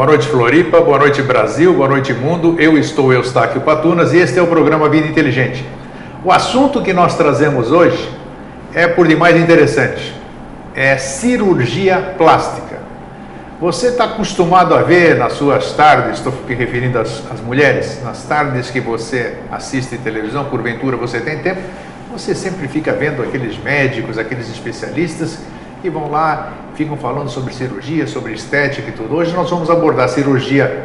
Boa noite, Floripa. Boa noite, Brasil. Boa noite, mundo. Eu estou Eustáquio Patunas e este é o programa Vida Inteligente. O assunto que nós trazemos hoje é por demais interessante. É cirurgia plástica. Você está acostumado a ver nas suas tardes, estou me referindo às, às mulheres, nas tardes que você assiste televisão, porventura você tem tempo, você sempre fica vendo aqueles médicos, aqueles especialistas que vão lá, ficam falando sobre cirurgia, sobre estética e tudo. Hoje nós vamos abordar cirurgia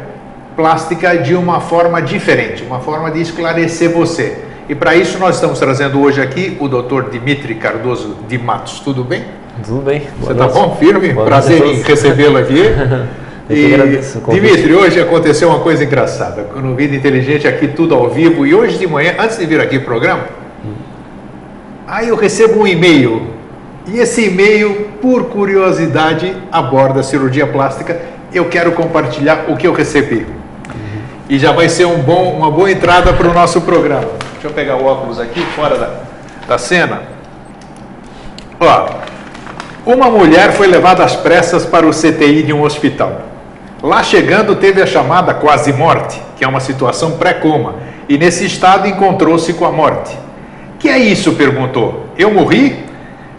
plástica de uma forma diferente, uma forma de esclarecer você. E para isso nós estamos trazendo hoje aqui o Dr. Dimitri Cardoso de Matos. Tudo bem? Tudo bem. Boa você está bom? Firme? Boa Prazer em recebê-lo aqui. e, Dimitri, hoje aconteceu uma coisa engraçada. No Vida Inteligente, aqui tudo ao vivo. E hoje de manhã, antes de vir aqui para o programa, hum. aí eu recebo um e-mail e esse e-mail, por curiosidade, aborda cirurgia plástica. Eu quero compartilhar o que eu recebi. Uhum. E já vai ser um bom, uma boa entrada para o nosso programa. Deixa eu pegar o óculos aqui, fora da, da cena. Ó, uma mulher foi levada às pressas para o CTI de um hospital. Lá chegando, teve a chamada quase morte, que é uma situação pré-coma, e nesse estado encontrou-se com a morte. Que é isso? perguntou. Eu morri?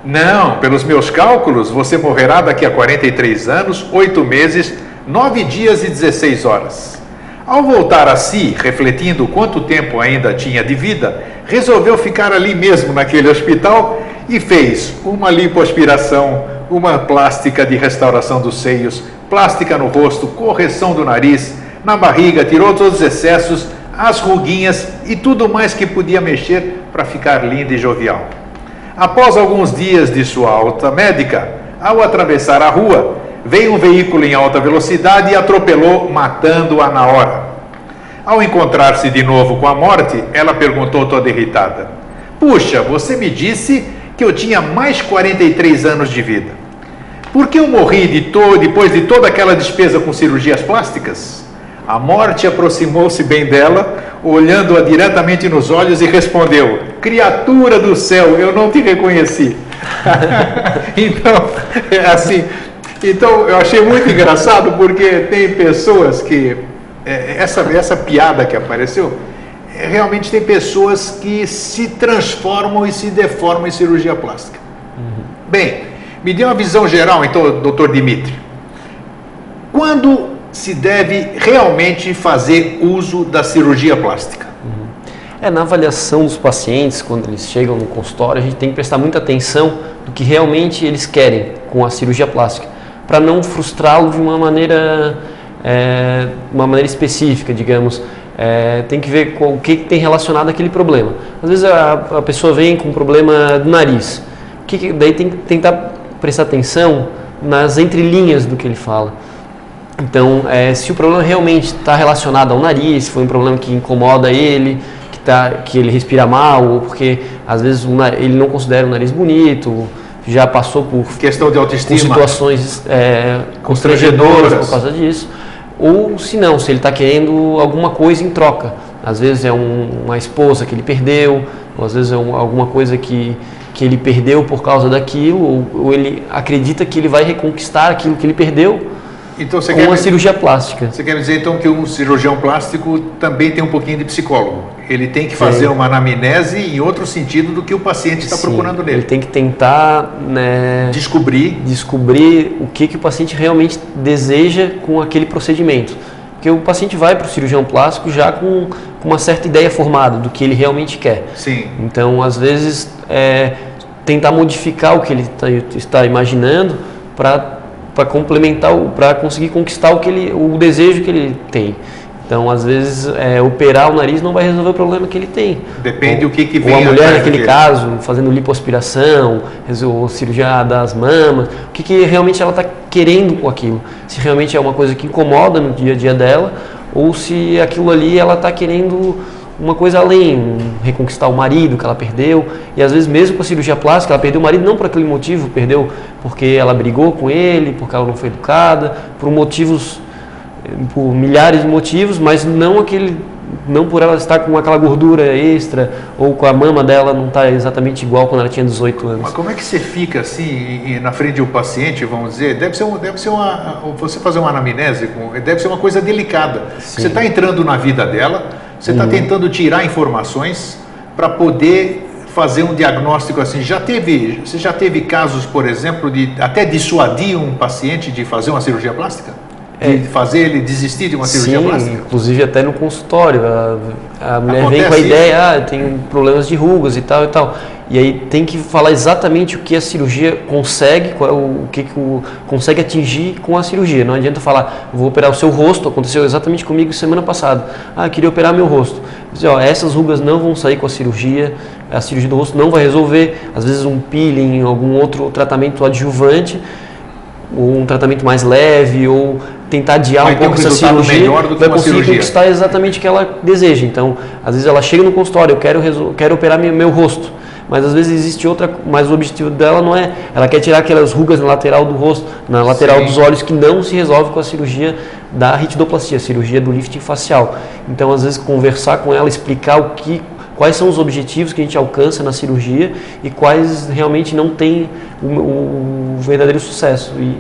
Não, pelos meus cálculos, você morrerá daqui a 43 anos, 8 meses, 9 dias e 16 horas. Ao voltar a si, refletindo quanto tempo ainda tinha de vida, resolveu ficar ali mesmo naquele hospital e fez uma lipoaspiração, uma plástica de restauração dos seios, plástica no rosto, correção do nariz, na barriga, tirou todos os excessos, as ruguinhas e tudo mais que podia mexer para ficar linda e jovial. Após alguns dias de sua alta médica, ao atravessar a rua, veio um veículo em alta velocidade e atropelou, matando-a na hora. Ao encontrar-se de novo com a morte, ela perguntou toda irritada: Puxa, você me disse que eu tinha mais 43 anos de vida. Por que eu morri de depois de toda aquela despesa com cirurgias plásticas? A morte aproximou-se bem dela, olhando-a diretamente nos olhos e respondeu: Criatura do céu, eu não te reconheci. então, é assim. Então, eu achei muito engraçado porque tem pessoas que. É, essa, essa piada que apareceu, é, realmente tem pessoas que se transformam e se deformam em cirurgia plástica. Uhum. Bem, me dê uma visão geral, então, doutor Dimitri. Quando se deve realmente fazer uso da cirurgia plástica? Uhum. É, na avaliação dos pacientes, quando eles chegam no consultório, a gente tem que prestar muita atenção do que realmente eles querem com a cirurgia plástica, para não frustrá-lo de uma maneira, é, uma maneira específica, digamos. É, tem que ver com o que, tem relacionado aquele problema. Às vezes a, a pessoa vem com um problema do nariz, que daí tem que tentar prestar atenção nas entrelinhas do que ele fala. Então, é, se o problema realmente está relacionado ao nariz, se foi um problema que incomoda ele, que, tá, que ele respira mal, ou porque às vezes ele não considera o nariz bonito, já passou por questão de autoestima, situações é, constrangedoras por causa disso, ou se não, se ele está querendo alguma coisa em troca. Às vezes é um, uma esposa que ele perdeu, ou às vezes é um, alguma coisa que, que ele perdeu por causa daquilo, ou, ou ele acredita que ele vai reconquistar aquilo que ele perdeu então, você com quer, uma cirurgia plástica. Você quer dizer então que um cirurgião plástico também tem um pouquinho de psicólogo? Ele tem que fazer é. uma anamnese em outro sentido do que o paciente está procurando nele. Ele tem que tentar né, descobrir descobrir o que, que o paciente realmente deseja com aquele procedimento. Porque o paciente vai para o cirurgião plástico já com, com, uma certa ideia formada do que ele realmente quer. Sim. Então, às vezes, é, tentar modificar o que ele tá, está imaginando para para complementar, para conseguir conquistar o que ele, o desejo que ele tem. Então, às vezes, é, operar o nariz não vai resolver o problema que ele tem. Depende o que, que vem. Ou a mulher, naquele caso, fazendo lipoaspiração, ou cirurgia das mamas, o que, que realmente ela está querendo com aquilo. Se realmente é uma coisa que incomoda no dia a dia dela, ou se aquilo ali ela está querendo uma coisa além, reconquistar o marido que ela perdeu. E às vezes, mesmo com a cirurgia plástica, ela perdeu o marido não por aquele motivo, perdeu porque ela brigou com ele, porque ela não foi educada, por motivos, por milhares de motivos, mas não aquele não por ela estar com aquela gordura extra ou com a mama dela não estar tá exatamente igual quando ela tinha 18 anos. Mas como é que você fica assim na frente do paciente, vamos dizer? Deve ser, um, deve ser uma. Você fazer uma anamnese, deve ser uma coisa delicada. Sim. Você está entrando na vida dela, você está uhum. tentando tirar informações para poder fazer um diagnóstico assim. Já teve, você já teve casos, por exemplo, de até dissuadir um paciente de fazer uma cirurgia plástica? De é, fazer ele desistir de uma cirurgia sim, plástica? inclusive até no consultório. A, a mulher Acontece vem com a ideia, isso? ah, tem problemas de rugas e tal e tal. E aí tem que falar exatamente o que a cirurgia consegue, qual, é o que, que o, consegue atingir com a cirurgia. Não adianta falar, vou operar o seu rosto, aconteceu exatamente comigo semana passada. Ah, queria operar meu rosto. Dizer, ó, essas rugas não vão sair com a cirurgia, a cirurgia do rosto não vai resolver. Às vezes um peeling, algum outro tratamento adjuvante, ou um tratamento mais leve, ou tentar adiar vai um pouco um essa cirurgia, vai conseguir cirurgia. conquistar exatamente o que ela deseja. Então, às vezes ela chega no consultório, eu quero, quero operar meu, meu rosto mas às vezes existe outra, mas o objetivo dela não é, ela quer tirar aquelas rugas na lateral do rosto, na lateral Sim. dos olhos que não se resolve com a cirurgia da ritidoplastia, cirurgia do lifting facial. Então, às vezes conversar com ela, explicar o que quais são os objetivos que a gente alcança na cirurgia e quais realmente não tem o, o verdadeiro sucesso. E...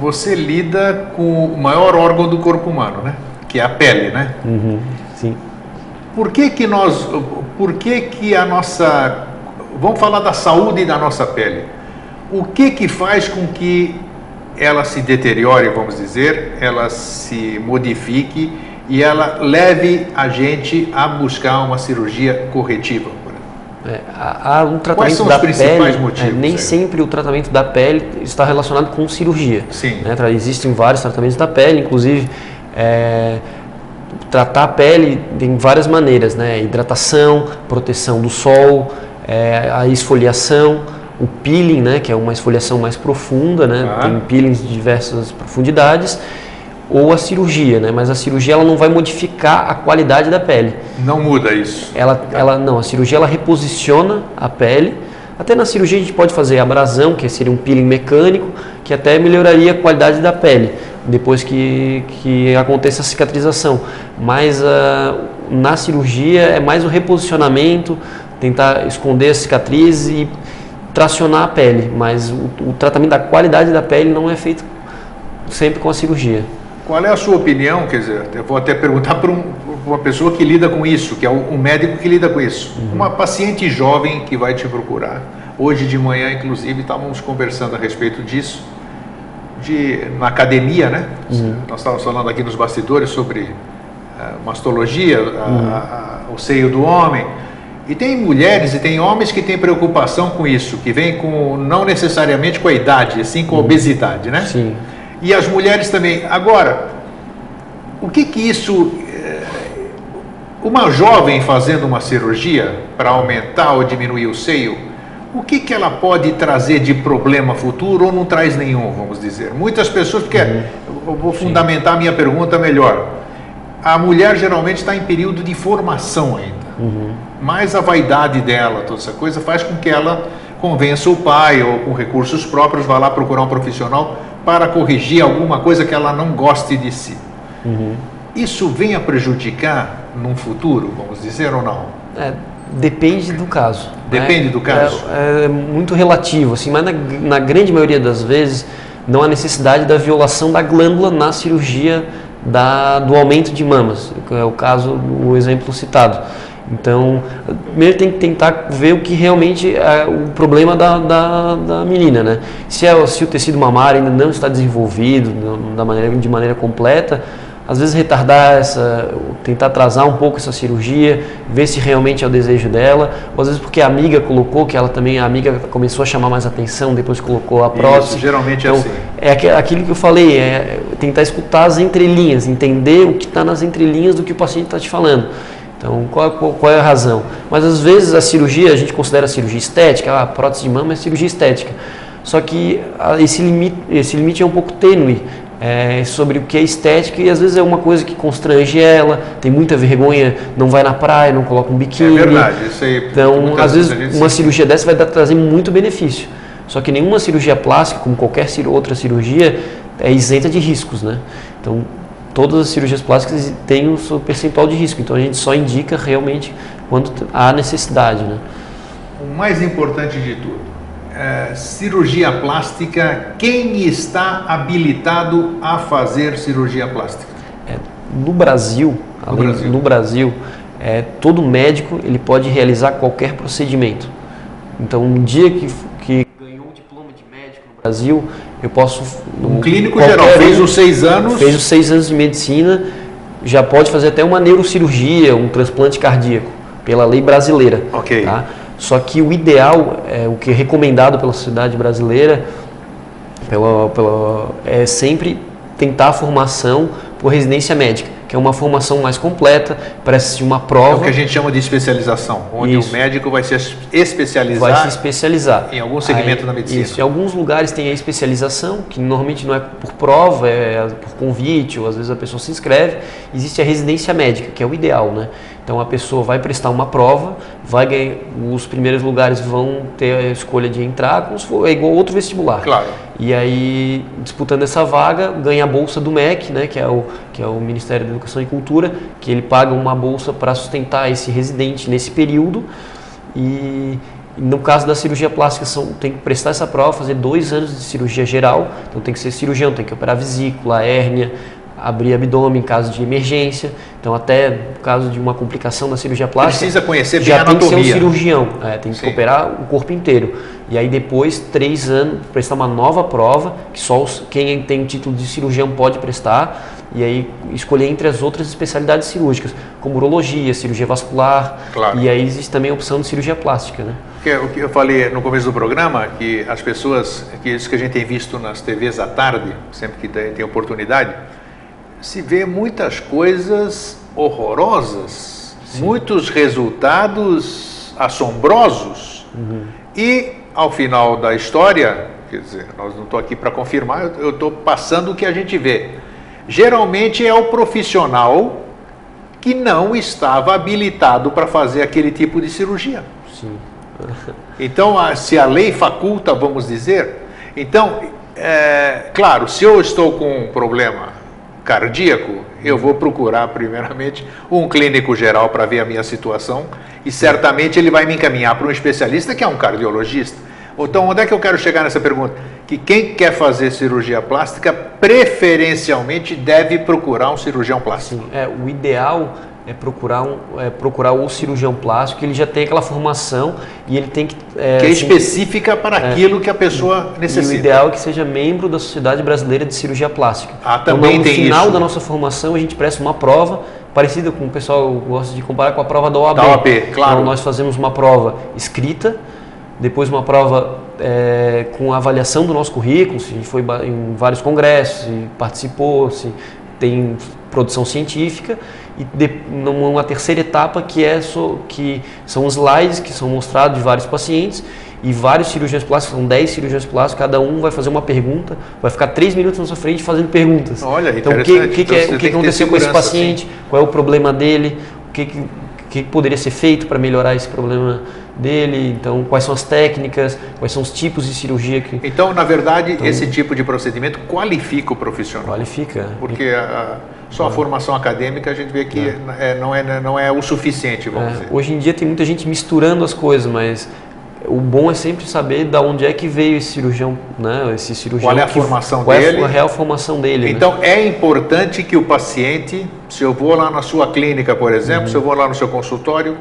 Você lida com o maior órgão do corpo humano, né? Que é a pele, né? Uhum, sim. Por que que nós, por que que a nossa vamos falar da saúde da nossa pele. O que que faz com que ela se deteriore, vamos dizer, ela se modifique e ela leve a gente a buscar uma cirurgia corretiva? É, há um tratamento Quais são da os principais pele, motivos? É, nem sempre o tratamento da pele está relacionado com cirurgia. Sim. Né? Existem vários tratamentos da pele, inclusive é, tratar a pele tem várias maneiras, né? Hidratação, proteção do sol, é, a esfoliação, o peeling, né, que é uma esfoliação mais profunda, né, ah. tem peelings de diversas profundidades, ou a cirurgia, né, mas a cirurgia ela não vai modificar a qualidade da pele. Não muda isso. Ela, ela não, a cirurgia ela reposiciona a pele. Até na cirurgia a gente pode fazer abrasão, que seria um peeling mecânico, que até melhoraria a qualidade da pele depois que, que aconteça a cicatrização. Mas uh, na cirurgia é mais o reposicionamento, tentar esconder a cicatriz e tracionar a pele, mas o, o, tratamento da qualidade da pele não é feito sempre com a cirurgia. Qual é a sua opinião? Quer dizer, eu vou até perguntar para um, uma pessoa que lida com isso, que é um médico que lida com isso. Uhum. Uma paciente jovem que vai te procurar. Hoje de manhã, inclusive, estávamos conversando a respeito disso, de, na academia, né? Uhum. Nós estávamos falando aqui nos bastidores sobre uh, mastologia, uhum. a, a, o seio do homem. E tem mulheres e tem homens que têm preocupação com isso, que vem com não necessariamente com a idade, assim com a obesidade, né? Sim. E as mulheres também. Agora, o que que isso eh, uma jovem fazendo uma cirurgia para aumentar ou diminuir o seio, o que, que ela pode trazer de problema futuro ou não traz nenhum, vamos dizer? Muitas pessoas, porque uhum. eu vou fundamentar a minha pergunta melhor. A mulher geralmente está em período de formação ainda. Uhum. Mas a vaidade dela, toda essa coisa, faz com que ela convença o pai ou com recursos próprios vá lá procurar um profissional para corrigir alguma coisa que ela não goste de si. Uhum. Isso vem a prejudicar num futuro, vamos dizer ou não? É, depende do caso. Né? Depende né? do caso. É, é, muito relativo, assim, mas na, na grande maioria das vezes não há necessidade da violação da glândula na cirurgia da, do aumento de mamas, é o caso, o exemplo citado. Então, primeiro tem que tentar ver o que realmente é o problema da, da, da menina, né? Se, é, se o tecido mamário ainda não está desenvolvido da maneira, de maneira completa, às vezes retardar essa, tentar atrasar um pouco essa cirurgia, ver se realmente é o desejo dela, ou às vezes porque a amiga colocou, que ela também, a amiga começou a chamar mais atenção, depois colocou a prótese. Isso, geralmente é então, é assim. É aquilo que eu falei, é tentar escutar as entrelinhas, entender o que está nas entrelinhas do que o paciente está te falando. Então, qual, qual, qual, é a razão? Mas às vezes a cirurgia, a gente considera a cirurgia estética, a prótese de mama é cirurgia estética. Só que esse limite, esse limite é um pouco tênue é, sobre o que é estética e às vezes é uma coisa que constrange ela, tem muita vergonha, não vai na praia, não coloca um biquíni. É verdade, isso aí. Então, às vezes, uma cirurgia dessa vai dar, trazer muito benefício. Só que nenhuma cirurgia plástica, como qualquer outra cirurgia, é isenta de riscos, né? Então, todas as cirurgias plásticas têm o seu percentual de risco, então a gente só indica realmente quando há necessidade. Né? O mais importante de tudo, é, cirurgia plástica, quem está habilitado a fazer cirurgia plástica? É, no Brasil, no além, Brasil, no Brasil é, todo médico ele pode realizar qualquer procedimento. Então, um dia que, que ganhou um diploma de médico no Brasil, eu posso. Um clínico geral fez os seis anos. Fez os seis anos de medicina, já pode fazer até uma neurocirurgia, um transplante cardíaco, pela lei brasileira. Ok. Tá? Só que o ideal, é, o que é recomendado pela sociedade brasileira, pela, pela, é sempre tentar a formação por residência médica que é uma formação mais completa, parece uma prova. É o que a gente chama de especialização, onde Isso. o médico vai se especializar. Vai se especializar. Em algum segmento Aí, da medicina. Isso. Em alguns lugares tem a especialização, que normalmente não é por prova, é por convite, ou às vezes a pessoa se inscreve. Existe a residência médica, que é o ideal, né? Então a pessoa vai prestar uma prova, vai ganhar, os primeiros lugares vão ter a escolha de entrar, como se for, é igual outro vestibular. Claro. E aí, disputando essa vaga, ganha a bolsa do MEC, né, que é o, que é o Ministério da Educação e Cultura, que ele paga uma bolsa para sustentar esse residente nesse período. E no caso da cirurgia plástica, são, tem que prestar essa prova, fazer dois anos de cirurgia geral. Então tem que ser cirurgião, tem que operar vesícula, hérnia, abrir abdômen em caso de emergência. Então, até no caso de uma complicação da cirurgia plástica, precisa conhecer já tem que ser um cirurgião, é, tem que Sim. operar o corpo inteiro. E aí depois, três anos, prestar uma nova prova, que só os, quem tem título de cirurgião pode prestar, e aí escolher entre as outras especialidades cirúrgicas, como urologia, cirurgia vascular, claro. e aí existe também a opção de cirurgia plástica, né? Que, o que eu falei no começo do programa, que as pessoas, que isso que a gente tem visto nas TVs à tarde, sempre que tem, tem oportunidade, se vê muitas coisas horrorosas, Sim. muitos resultados assombrosos. Uhum. E ao final da história, quer dizer, nós não estou aqui para confirmar, eu estou passando o que a gente vê. Geralmente é o profissional que não estava habilitado para fazer aquele tipo de cirurgia. Sim. então, se a lei faculta, vamos dizer, então, é, claro, se eu estou com um problema cardíaco, eu vou procurar primeiramente um clínico geral para ver a minha situação e certamente ele vai me encaminhar para um especialista que é um cardiologista. Então, onde é que eu quero chegar nessa pergunta? Que quem quer fazer cirurgia plástica preferencialmente deve procurar um cirurgião plástico. Sim, é, o ideal é procurar, um, é procurar o cirurgião plástico, ele já tem aquela formação e ele tem que... É, que é assim, específica para é, aquilo que a pessoa necessita. E o ideal é que seja membro da Sociedade Brasileira de Cirurgia Plástica. Ah, também então, no tem final isso. da nossa formação, a gente presta uma prova parecida com o pessoal gosta de comparar com a prova da OAB. Da OAB, claro. Então, nós fazemos uma prova escrita, depois uma prova é, com a avaliação do nosso currículo, se a gente foi em vários congressos, se participou, se tem produção científica e de, numa terceira etapa que é so, que são os slides que são mostrados de vários pacientes e vários cirurgiões plásticos, são 10 cirurgiões plásticos, cada um vai fazer uma pergunta, vai ficar três minutos na sua frente fazendo perguntas. Olha, então o que, o que, então, é, o que aconteceu com esse paciente, assim. qual é o problema dele, o que, que, que poderia ser feito para melhorar esse problema dele, então quais são as técnicas, quais são os tipos de cirurgia que. Então, na verdade, então, esse tipo de procedimento qualifica o profissional. Qualifica. Porque a, só a formação acadêmica a gente vê que é. É, não, é, não é o suficiente, vamos é, dizer. Hoje em dia tem muita gente misturando as coisas, mas o bom é sempre saber da onde é que veio esse cirurgião, né? Esse cirurgião. Qual é a que, formação qual dele? Qual é a real formação dele? Né? Então né? é importante que o paciente, se eu vou lá na sua clínica, por exemplo, uhum. se eu vou lá no seu consultório,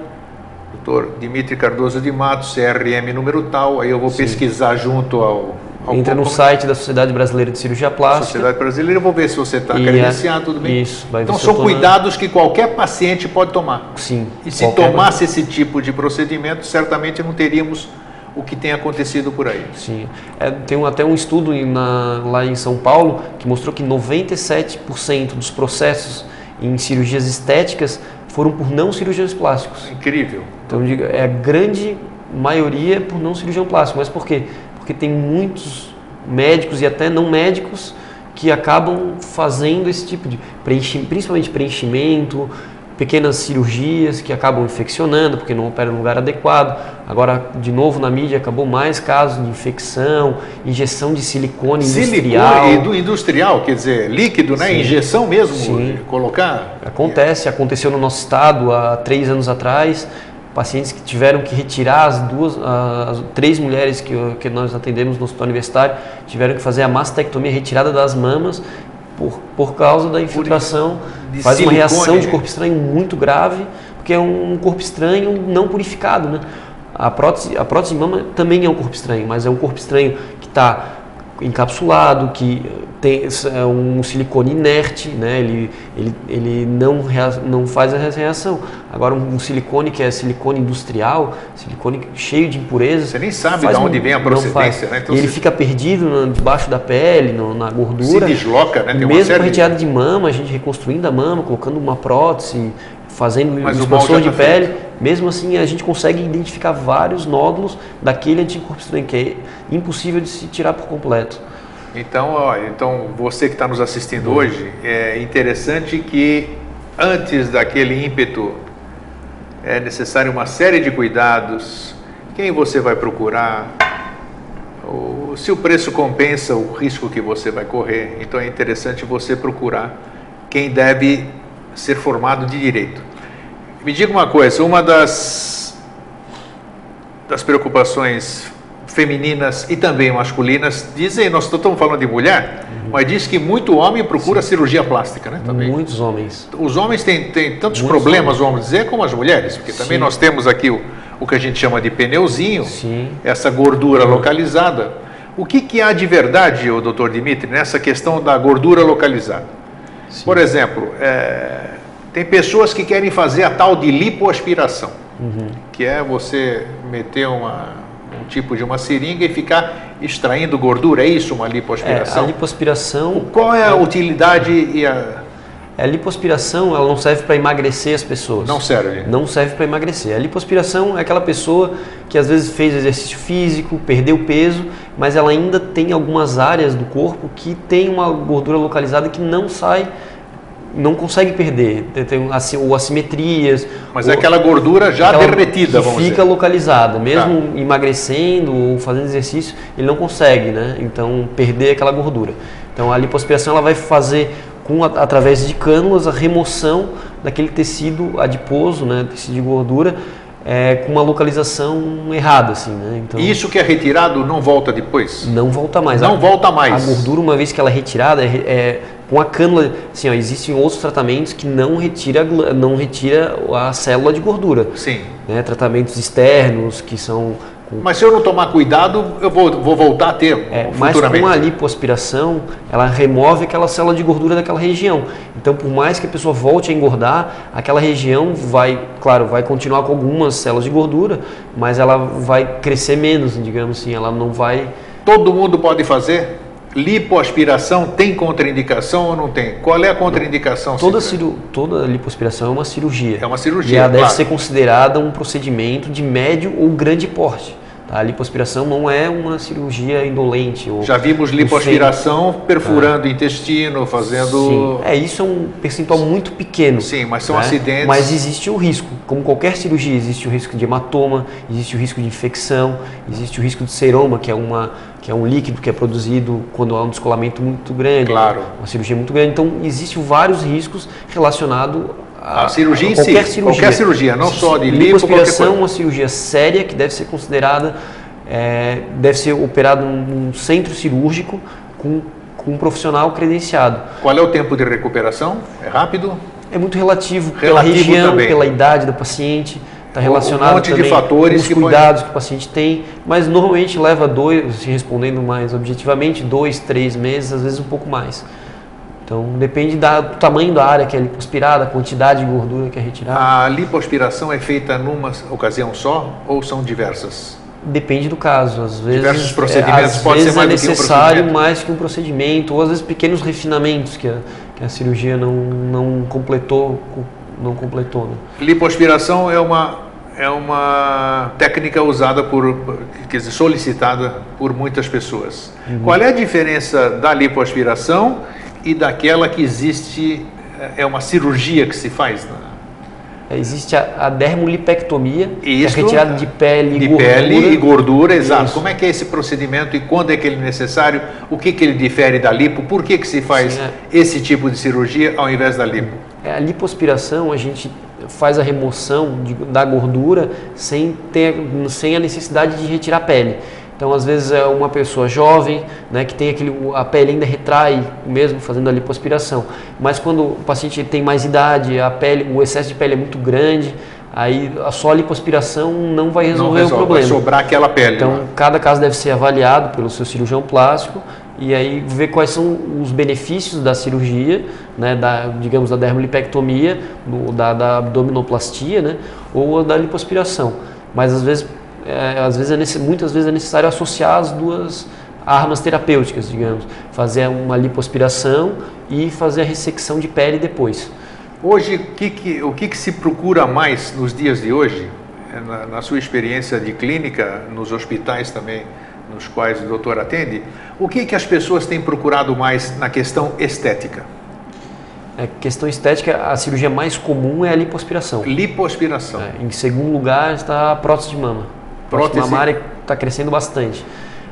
doutor Dimitri Cardoso de Matos, CRM número tal, aí eu vou Sim. pesquisar junto ao Entra no site da Sociedade Brasileira de Cirurgia Plástica. Sociedade Brasileira, eu vou ver se você está credenciado, tudo bem. Isso, vai Então são cuidados que qualquer paciente pode tomar. Sim. E se tomasse esse tipo de procedimento, certamente não teríamos o que tem acontecido por aí. Sim. É, tem até um estudo na, lá em São Paulo que mostrou que 97% dos processos em cirurgias estéticas foram por não cirurgiões plásticos. Incrível. Então, é a grande maioria por não cirurgião plástico. Mas por quê? Porque tem muitos médicos e até não médicos que acabam fazendo esse tipo de preenchimento, principalmente preenchimento, pequenas cirurgias que acabam infeccionando porque não opera no lugar adequado. Agora, de novo na mídia, acabou mais casos de infecção, injeção de silicone, industrial. Silicone industrial, quer dizer, líquido, né? Sim. Injeção mesmo, Sim. colocar. Acontece, aconteceu no nosso estado há três anos atrás pacientes que tiveram que retirar as duas, as três mulheres que, que nós atendemos no hospital universitário tiveram que fazer a mastectomia retirada das mamas por, por causa da infiltração, faz silicone, uma reação de corpo estranho muito grave, porque é um corpo estranho não purificado, né? A prótese, a prótese de mama também é um corpo estranho, mas é um corpo estranho que está encapsulado, que tem é um silicone inerte, né? ele, ele, ele não, não faz a reação. Agora, um silicone que é silicone industrial, silicone cheio de impurezas. Você nem sabe de onde um, vem a procedência, né? Então, ele você... fica perdido debaixo da pele, no, na gordura. Se desloca, né? Tem Mesmo com retirada de... de mama, a gente reconstruindo a mama, colocando uma prótese, fazendo expansão de tá pele, feito. mesmo assim a gente consegue identificar vários nódulos daquele anticorpo estranho, que é impossível de se tirar por completo. Então, ó, então você que está nos assistindo hoje, é interessante que antes daquele ímpeto é necessário uma série de cuidados. Quem você vai procurar? Se o preço compensa o risco que você vai correr, então é interessante você procurar quem deve ser formado de direito. Me diga uma coisa, uma das, das preocupações femininas e também masculinas dizem, nós estamos falando de mulher, uhum. mas diz que muito homem procura Sim. cirurgia plástica, né? Também. Muitos homens. Os homens têm, têm tantos Muitos problemas, homens. vamos dizer, como as mulheres, porque também Sim. nós temos aqui o, o que a gente chama de pneuzinho, Sim. essa gordura localizada. O que, que há de verdade, o doutor Dimitri, nessa questão da gordura localizada? Por exemplo, é, tem pessoas que querem fazer a tal de lipoaspiração, uhum. que é você meter uma um tipo de uma seringa e ficar extraindo gordura, é isso uma lipoaspiração? É, a lipoaspiração... Qual é a utilidade e a... A lipoaspiração ela não serve para emagrecer as pessoas. Não serve. Não serve para emagrecer. A lipoaspiração é aquela pessoa que às vezes fez exercício físico, perdeu peso, mas ela ainda tem algumas áreas do corpo que tem uma gordura localizada que não sai não consegue perder, tem assim, ou assimetrias. Mas é ou, é aquela gordura já aquela derretida, que fica dizer. localizada, mesmo tá. emagrecendo ou fazendo exercício, ele não consegue, né? Então perder aquela gordura. Então a lipoaspiração ela vai fazer com através de cânulas a remoção daquele tecido adiposo, né, tecido de gordura, é, com uma localização errada, assim, né? Então, e isso que é retirado não volta depois? Não volta mais. Não a, volta mais. A gordura, uma vez que ela é retirada, é, é com a cânula, assim, ó, existem outros tratamentos que não retira, não retira a célula de gordura. Sim. Né? Tratamentos externos que são mas se eu não tomar cuidado, eu vou, vou voltar a ter é, Mas com a lipoaspiração, ela remove aquela célula de gordura daquela região. Então, por mais que a pessoa volte a engordar, aquela região vai, claro, vai continuar com algumas células de gordura, mas ela vai crescer menos, digamos assim, ela não vai... Todo mundo pode fazer? Lipoaspiração tem contraindicação ou não tem? Qual é a contraindicação? Toda, ciru... Toda lipoaspiração é uma cirurgia. É uma cirurgia. E ela claro. deve ser considerada um procedimento de médio ou grande porte. A lipoaspiração não é uma cirurgia indolente. Já vimos lipoaspiração perfurando o intestino, fazendo. Sim. É, isso é um percentual muito pequeno. Sim, mas são né? acidentes. Mas existe o risco. Como qualquer cirurgia, existe o risco de hematoma, existe o risco de infecção, existe o risco de seroma, que é, uma, que é um líquido que é produzido quando há um descolamento muito grande. Claro. Uma cirurgia muito grande. Então, existem vários riscos relacionados a, a cirurgia em qualquer si, cirurgia. qualquer cirurgia, não só de lipo, lipoaspiração é uma cirurgia séria que deve ser considerada, é, deve ser operada num centro cirúrgico com, com um profissional credenciado. Qual é o tempo de recuperação? É rápido? É muito relativo, relativo pela região, também. pela idade do paciente. Está relacionado um monte também de fatores com os cuidados que o paciente tem, mas normalmente leva dois, se respondendo mais objetivamente, dois, três meses, às vezes um pouco mais. Então depende da, do tamanho da área que é lipoaspirada, a quantidade de gordura que é retirada. A lipoaspiração é feita numa ocasião só ou são diversas? Depende do caso. Às vezes, Diversos procedimentos às pode vezes ser mais é necessário que um mais que um procedimento, ou às vezes pequenos refinamentos que a, que a cirurgia não, não completou. Não completou né? Lipoaspiração é uma, é uma técnica usada por, quer dizer, solicitada por muitas pessoas. Uhum. Qual é a diferença da lipoaspiração e daquela que existe, é uma cirurgia que se faz? Né? existe a, a dermolipectomia, Isso, que é retirada de pele de e gordura. pele e gordura, exato. Isso. Como é que é esse procedimento e quando é que ele é necessário? O que, que ele difere da lipo? Por que, que se faz Sim, é. esse tipo de cirurgia ao invés da lipo? É, a lipoaspiração, a gente faz a remoção de, da gordura sem, ter, sem a necessidade de retirar a pele. Então, às vezes é uma pessoa jovem, né, que tem aquele, a pele ainda retrai, mesmo fazendo a lipoaspiração. Mas quando o paciente tem mais idade, a pele, o excesso de pele é muito grande, aí a só lipoaspiração não vai resolver não resolve, o problema. Vai sobrar aquela pele. Então, né? cada caso deve ser avaliado pelo seu cirurgião plástico e aí ver quais são os benefícios da cirurgia, né, da, digamos, da dermolipectomia, do, da, da abdominoplastia, né, ou da lipoaspiração. Mas às vezes é, às vezes é, muitas vezes é necessário associar as duas armas terapêuticas, digamos, fazer uma lipoaspiração e fazer a ressecção de pele depois. Hoje, o que, que, o que, que se procura mais nos dias de hoje, é, na, na, sua experiência de clínica, nos hospitais também, nos quais o doutor atende, o que, que as pessoas têm procurado mais na questão estética? A é, questão estética, a cirurgia mais comum é a lipoaspiração. Lipoaspiração. É, em segundo lugar está a prótese de mama prótese mamária está crescendo bastante.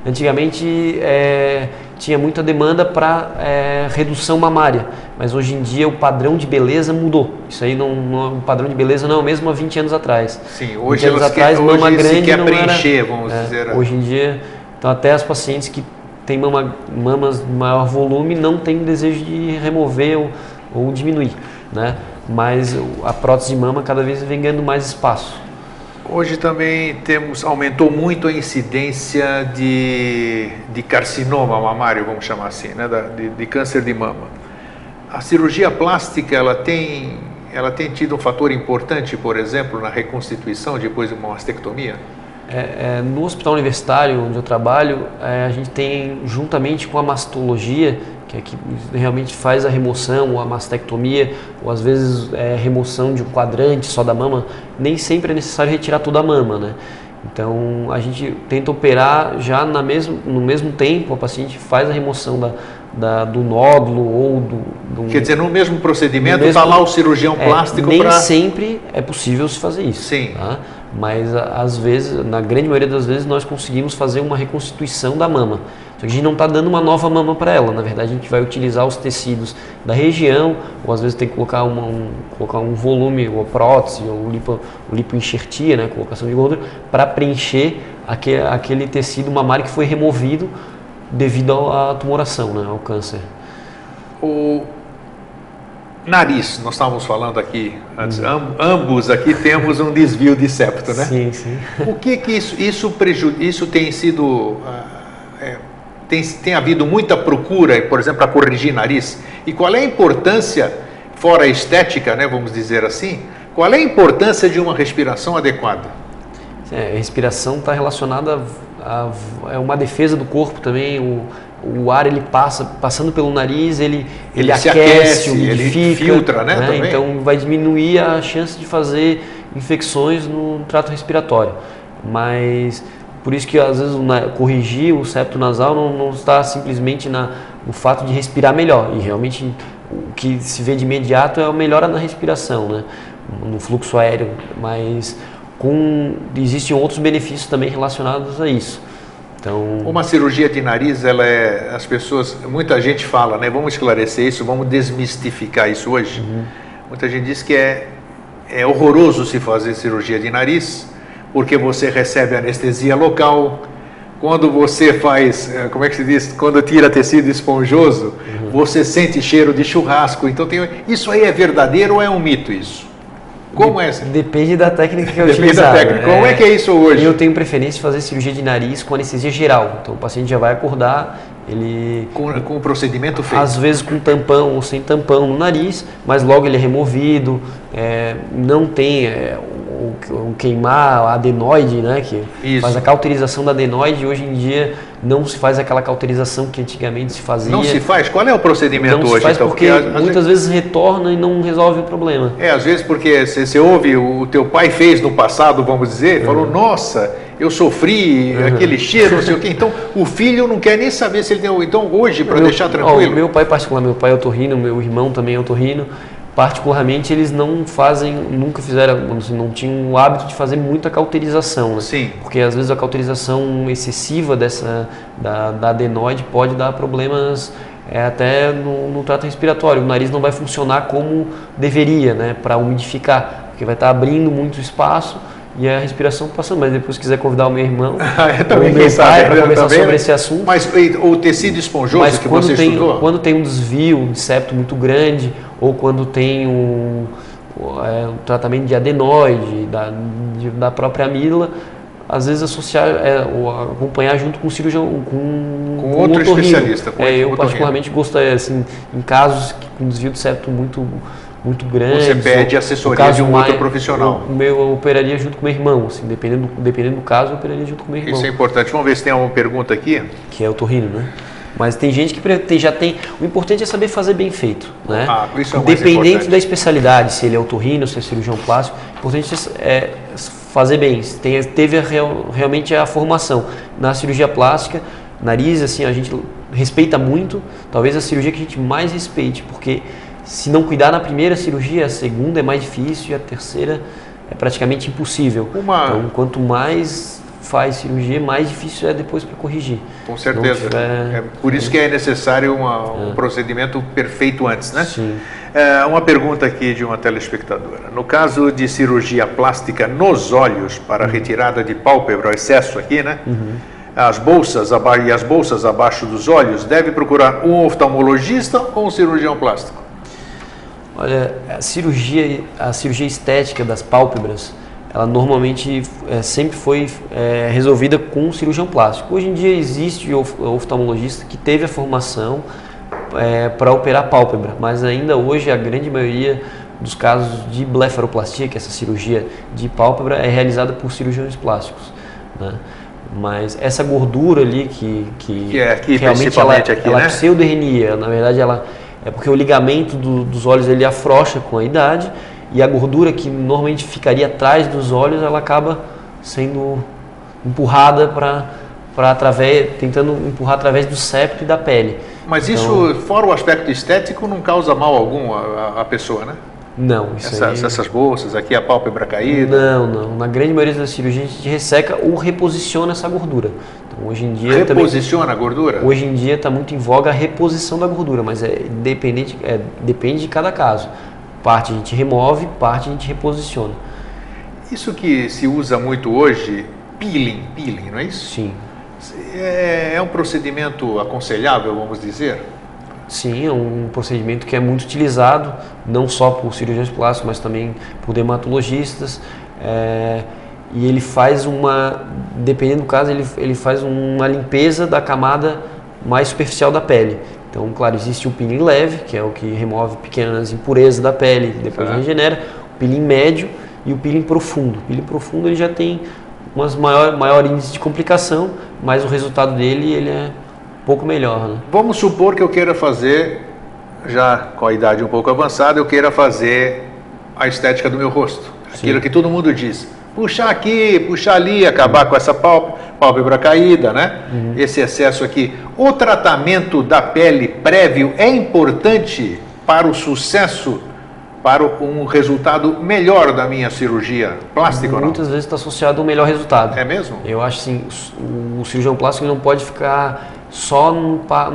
Antigamente é, tinha muita demanda para é, redução mamária, mas hoje em dia o padrão de beleza mudou. Isso aí não, não o padrão de beleza não é o mesmo há 20 anos atrás. Sim, hoje anos atrás, quer, mama hoje grande quer preencher, era, vamos é, dizer. Hoje em dia, então até as pacientes que têm mama, mamas de maior volume não têm desejo de remover ou, ou diminuir, né? Mas a prótese de mama cada vez vem ganhando mais espaço. Hoje também temos, aumentou muito a incidência de, de carcinoma mamário, vamos chamar assim, né? de, de câncer de mama. A cirurgia plástica ela tem, ela tem tido um fator importante, por exemplo, na reconstituição depois de uma mastectomia? É, é, no hospital universitário onde eu trabalho, é, a gente tem, juntamente com a mastologia, que é que realmente faz a remoção ou a mastectomia, ou às vezes é, remoção de um quadrante só da mama, nem sempre é necessário retirar toda a mama, né? Então a gente tenta operar já na mesmo, no mesmo tempo, a paciente faz a remoção da, da do nódulo ou do, do, Quer dizer, no mesmo procedimento está lá o cirurgião é, plástico Nem pra... sempre é possível se fazer isso. Sim. Tá? Mas às vezes, na grande maioria das vezes, nós conseguimos fazer uma reconstituição da mama. Só que a gente não está dando uma nova mama para ela. Na verdade, a gente vai utilizar os tecidos da região, ou às vezes tem que colocar, uma, um, colocar um volume, ou prótese, ou lipo, lipoenxertia, né, colocação de gordura, para preencher aquele, aquele tecido mamário que foi removido devido à tumoração, né, ao câncer. O nariz, nós estávamos falando aqui antes, ambos aqui temos um desvio de septo, né? Sim, sim. O que que isso, isso, preju, isso tem sido... Uh, é, tem, tem havido muita procura, por exemplo, para corrigir nariz? E qual é a importância, fora a estética, né, vamos dizer assim, qual é a importância de uma respiração adequada? É, a respiração está relacionada a, a, é uma defesa do corpo também. O, o ar ele passa passando pelo nariz, ele, ele, ele aquece, aquece, umidifica, ele filtra, né? né? Então vai diminuir a chance de fazer infecções no trato respiratório. Mas por isso que às vezes corrigir o septo nasal não, não está simplesmente na, no fato de respirar melhor. E realmente o que se vê de imediato é a melhora na respiração, né? no fluxo aéreo, mas com, existem outros benefícios também relacionados a isso. Então, uma cirurgia de nariz, ela é, as pessoas, muita gente fala, né? Vamos esclarecer isso, vamos desmistificar isso hoje. Uhum. Muita gente diz que é, é horroroso se fazer cirurgia de nariz, porque você recebe anestesia local. Quando você faz, eh, como é que se diz? Quando tira tecido esponjoso, uhum. você sente cheiro de churrasco. Então tem, isso aí é verdadeiro ou é um mito isso? Como é? Depende da técnica que eu Depende da técnica. Como é, é que é isso hoje? Eu tenho preferência de fazer cirurgia de nariz com anestesia geral. Então o paciente já vai acordar, ele com, com o procedimento feito. Às vezes com tampão ou sem tampão no nariz, mas logo ele é removido. É, não tem é, o, o, queimar a adenoide, né? Que Isso. faz a cauterização da adenoide. Hoje em dia não se faz aquela cauterização que antigamente se fazia. Não se faz? Qual é o procedimento não hoje? Se faz então? porque, porque muitas vezes... vezes retorna e não resolve o problema. É, às vezes porque você ouve o teu pai fez no passado, vamos dizer, uhum. falou, nossa, eu sofri uhum. aquele cheiro, não sei o quê. Então o filho não quer nem saber se ele tem. Então hoje, para deixar tranquilo. Ó, meu pai particular, meu pai é otorrino, meu irmão também é otorrino particularmente eles não fazem, nunca fizeram, assim, não tinham o hábito de fazer muita cauterização. Né? Sim. Porque às vezes a cauterização excessiva dessa da, da adenoide pode dar problemas é, até no, no trato respiratório. O nariz não vai funcionar como deveria, né, para umidificar, porque vai estar abrindo muito espaço e a respiração passando. Mas depois, se quiser convidar o meu irmão, eu também, o meu pai, para conversar também, sobre esse assunto. Mas o tecido esponjoso mas que você tem, estudou? Quando tem um desvio, um septo muito grande, ou quando tem um, é, um tratamento de adenoide, da, de, da própria amígdala, às vezes associar, é, ou acompanhar junto com o cirurgião, com, com, com outro especialista. Com é, eu particularmente gosto, assim, em casos com desvio de septo muito muito grande. Você pede assessoria de um outro profissional. O meu eu operaria junto com meu irmão, assim, dependendo, dependendo do caso, eu operaria junto com meu irmão. Isso é importante. Vamos ver se tem alguma pergunta aqui. Que é o torrino, né? Mas tem gente que já tem. O importante é saber fazer bem feito, né? Ah, isso é Independente da especialidade, se ele é otorrino, se é cirurgião plástico, o importante é fazer bem. Tem, teve a, realmente a formação na cirurgia plástica, nariz, assim, a gente respeita muito. Talvez a cirurgia que a gente mais respeite, porque se não cuidar na primeira cirurgia, a segunda é mais difícil e a terceira é praticamente impossível. Uma... Então, quanto mais faz cirurgia, mais difícil é depois para corrigir. Com certeza. Tiver... É por isso que é necessário uma, um é. procedimento perfeito antes, né? Sim. É, uma pergunta aqui de uma telespectadora. No caso de cirurgia plástica nos olhos para uhum. retirada de pálpebra, excesso aqui, né? Uhum. As bolsas e as bolsas abaixo dos olhos, deve procurar um oftalmologista ou um cirurgião plástico? Olha, a cirurgia, a cirurgia estética das pálpebras, ela normalmente é, sempre foi é, resolvida com um cirurgião plástico. Hoje em dia existe o oftalmologista que teve a formação é, para operar pálpebra, mas ainda hoje a grande maioria dos casos de blefaroplastia, que é essa cirurgia de pálpebra, é realizada por cirurgiões plásticos. Né? Mas essa gordura ali que, que, que é aqui, realmente ela, aqui, ela né? pseudohernia, na verdade ela é porque o ligamento do, dos olhos ele afrouxa com a idade e a gordura que normalmente ficaria atrás dos olhos, ela acaba sendo empurrada para para através tentando empurrar através do septo e da pele. Mas então, isso, fora o aspecto estético, não causa mal algum à, pessoa, né? Não, isso essas, aí... essas bolsas aqui, a pálpebra caída? Não, não. Na grande maioria das cirurgias a gente resseca ou reposiciona essa gordura. Então, hoje em dia reposiciona também, a gordura? Hoje em dia está muito em voga a reposição da gordura, mas é dependente, é, depende de cada caso. Parte a gente remove, parte a gente reposiciona. Isso que se usa muito hoje, peeling, peeling, não é isso? Sim. É, é um procedimento aconselhável, vamos dizer? Sim, é um procedimento que é muito utilizado, não só por cirurgiões plásticos, mas também por dermatologistas. É, e ele faz uma, dependendo do caso, ele, ele faz uma limpeza da camada mais superficial da pele. Então, claro, existe o peeling leve, que é o que remove pequenas impurezas da pele depois regenera, o peeling médio e o peeling profundo. O peeling profundo ele já tem umas maior, maior índice de complicação, mas o resultado dele ele é um pouco melhor. Né? Vamos supor que eu queira fazer, já com a idade um pouco avançada, eu queira fazer a estética do meu rosto. Sim. Aquilo que todo mundo diz puxar aqui, puxar ali, acabar com essa pálpebra caída, né? Uhum. Esse excesso aqui. O tratamento da pele prévio é importante para o sucesso, para um resultado melhor da minha cirurgia plástica ou não? Muitas vezes está associado a um melhor resultado. É mesmo? Eu acho assim, o cirurgião plástico não pode ficar só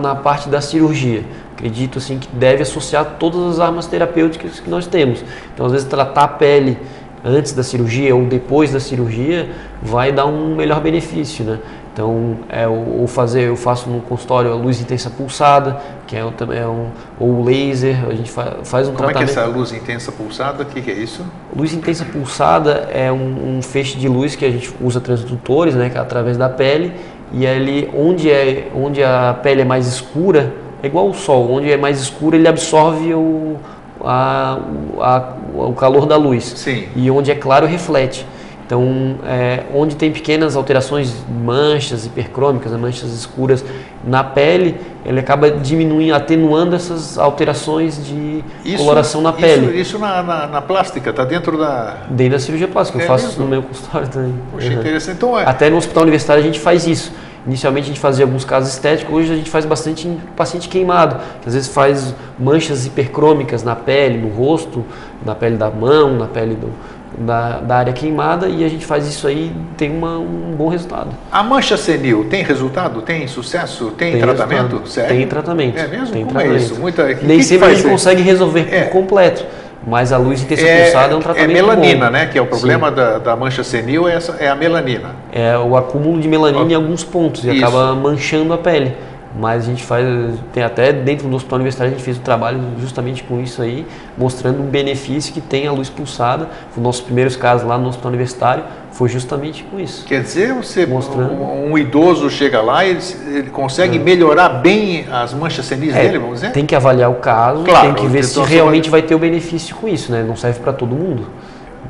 na parte da cirurgia. Acredito assim que deve associar todas as armas terapêuticas que nós temos. Então, às vezes tratar a pele antes da cirurgia ou depois da cirurgia vai dar um melhor benefício, né? Então, é o, fazer, eu faço no consultório a luz intensa pulsada, que é, também é um, ou laser, a gente faz, faz um Como tratamento. Como é que é essa luz intensa pulsada? O que, que, é isso? Luz intensa pulsada é um, um, feixe de luz que a gente usa transdutores, né, que é através da pele, e ali onde, é, onde a pele é mais escura, é igual o sol, onde é mais escuro ele absorve o, a, a, o calor da luz. Sim. E onde é claro, reflete. Então, é, onde tem pequenas alterações, manchas hipercrômicas, né, manchas escuras na pele, ele acaba diminuindo, atenuando essas alterações de isso, coloração na pele. Isso, isso na, na, na, plástica, está dentro da... Dentro da cirurgia plástica, é eu faço mesmo? no meu consultório também. Poxa, uhum. interessante. Então, é... Até no hospital universitário a gente faz isso. Inicialmente a gente fazia alguns casos estéticos, hoje a gente faz bastante em paciente queimado, que às vezes faz manchas hipercrômicas na pele, no rosto, na pele da mão, na pele do, da, da, área queimada e a gente faz isso aí tem uma, um bom resultado. A mancha senil tem resultado? Tem sucesso? Tem, tem tratamento? Tem tratamento. É mesmo? Tem Como tratamento. é isso? Muita... Nem que sempre que a gente consegue resolver é. por completo. Mas a luz intensa é, pulsada é um tratamento É melanina, bom. né? Que é o problema da, da, mancha senil, é, essa, é a melanina. É o acúmulo de melanina em alguns pontos e isso. acaba manchando a pele. Mas a gente faz, tem até dentro do hospital universitário a gente fez o um trabalho justamente com isso aí, mostrando um benefício que tem a luz pulsada. Os nossos primeiros casos lá no hospital universitário foi justamente com isso. Quer dizer, você mostrando... um, um idoso chega lá e ele, ele consegue é. melhorar bem as manchas senis é, dele, vamos dizer? Tem que avaliar o caso, claro, tem que ver se realmente vai... vai ter o benefício com isso, né? Não serve para todo mundo.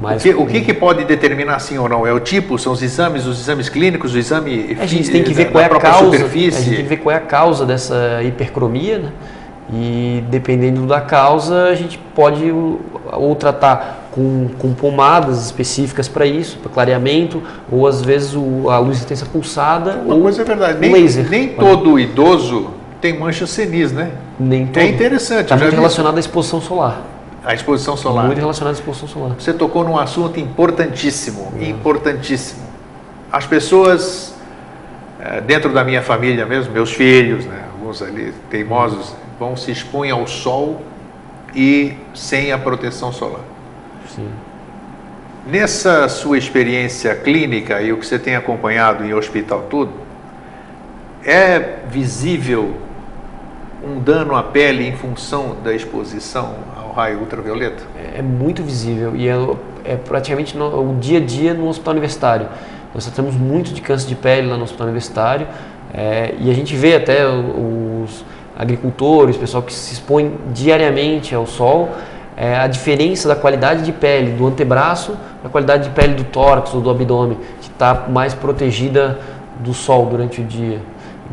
Mas, o, que, o que, que, pode determinar sim ou não? É o tipo? São os exames, os exames clínicos, o exame. A gente tem que ver qual é a causa. Superfície. A gente tem que ver qual é a causa dessa hipercromia, né? E dependendo da causa, a gente pode ou tratar com, com pomadas específicas para isso, para clareamento, ou às vezes o, a luz intensa pulsada. Uma ou coisa é verdade, nem, laser. Nem todo idoso tem mancha senis, né? Nem todo. É interessante. Está muito relacionado à exposição solar. A exposição solar. Muito relacionado à exposição solar. Você tocou num assunto importantíssimo, é. importantíssimo. As pessoas, eh, dentro da minha família mesmo, meus filhos, né, alguns ali teimosos, vão se expõem ao sol e sem a proteção solar. Sim. Nessa sua experiência clínica e o que você tem acompanhado em hospital tudo, é visível um dano à pele em função da exposição raio ultravioleta? É, é muito visível e é, é praticamente no, o dia a dia no hospital universitário. Nós tratamos muito de câncer de pele lá no hospital universitário é, e a gente vê até os agricultores, pessoal que se expõe diariamente ao sol, é, a diferença da qualidade de pele do antebraço da qualidade de pele do tórax ou do abdômen, que está mais protegida do sol durante o dia.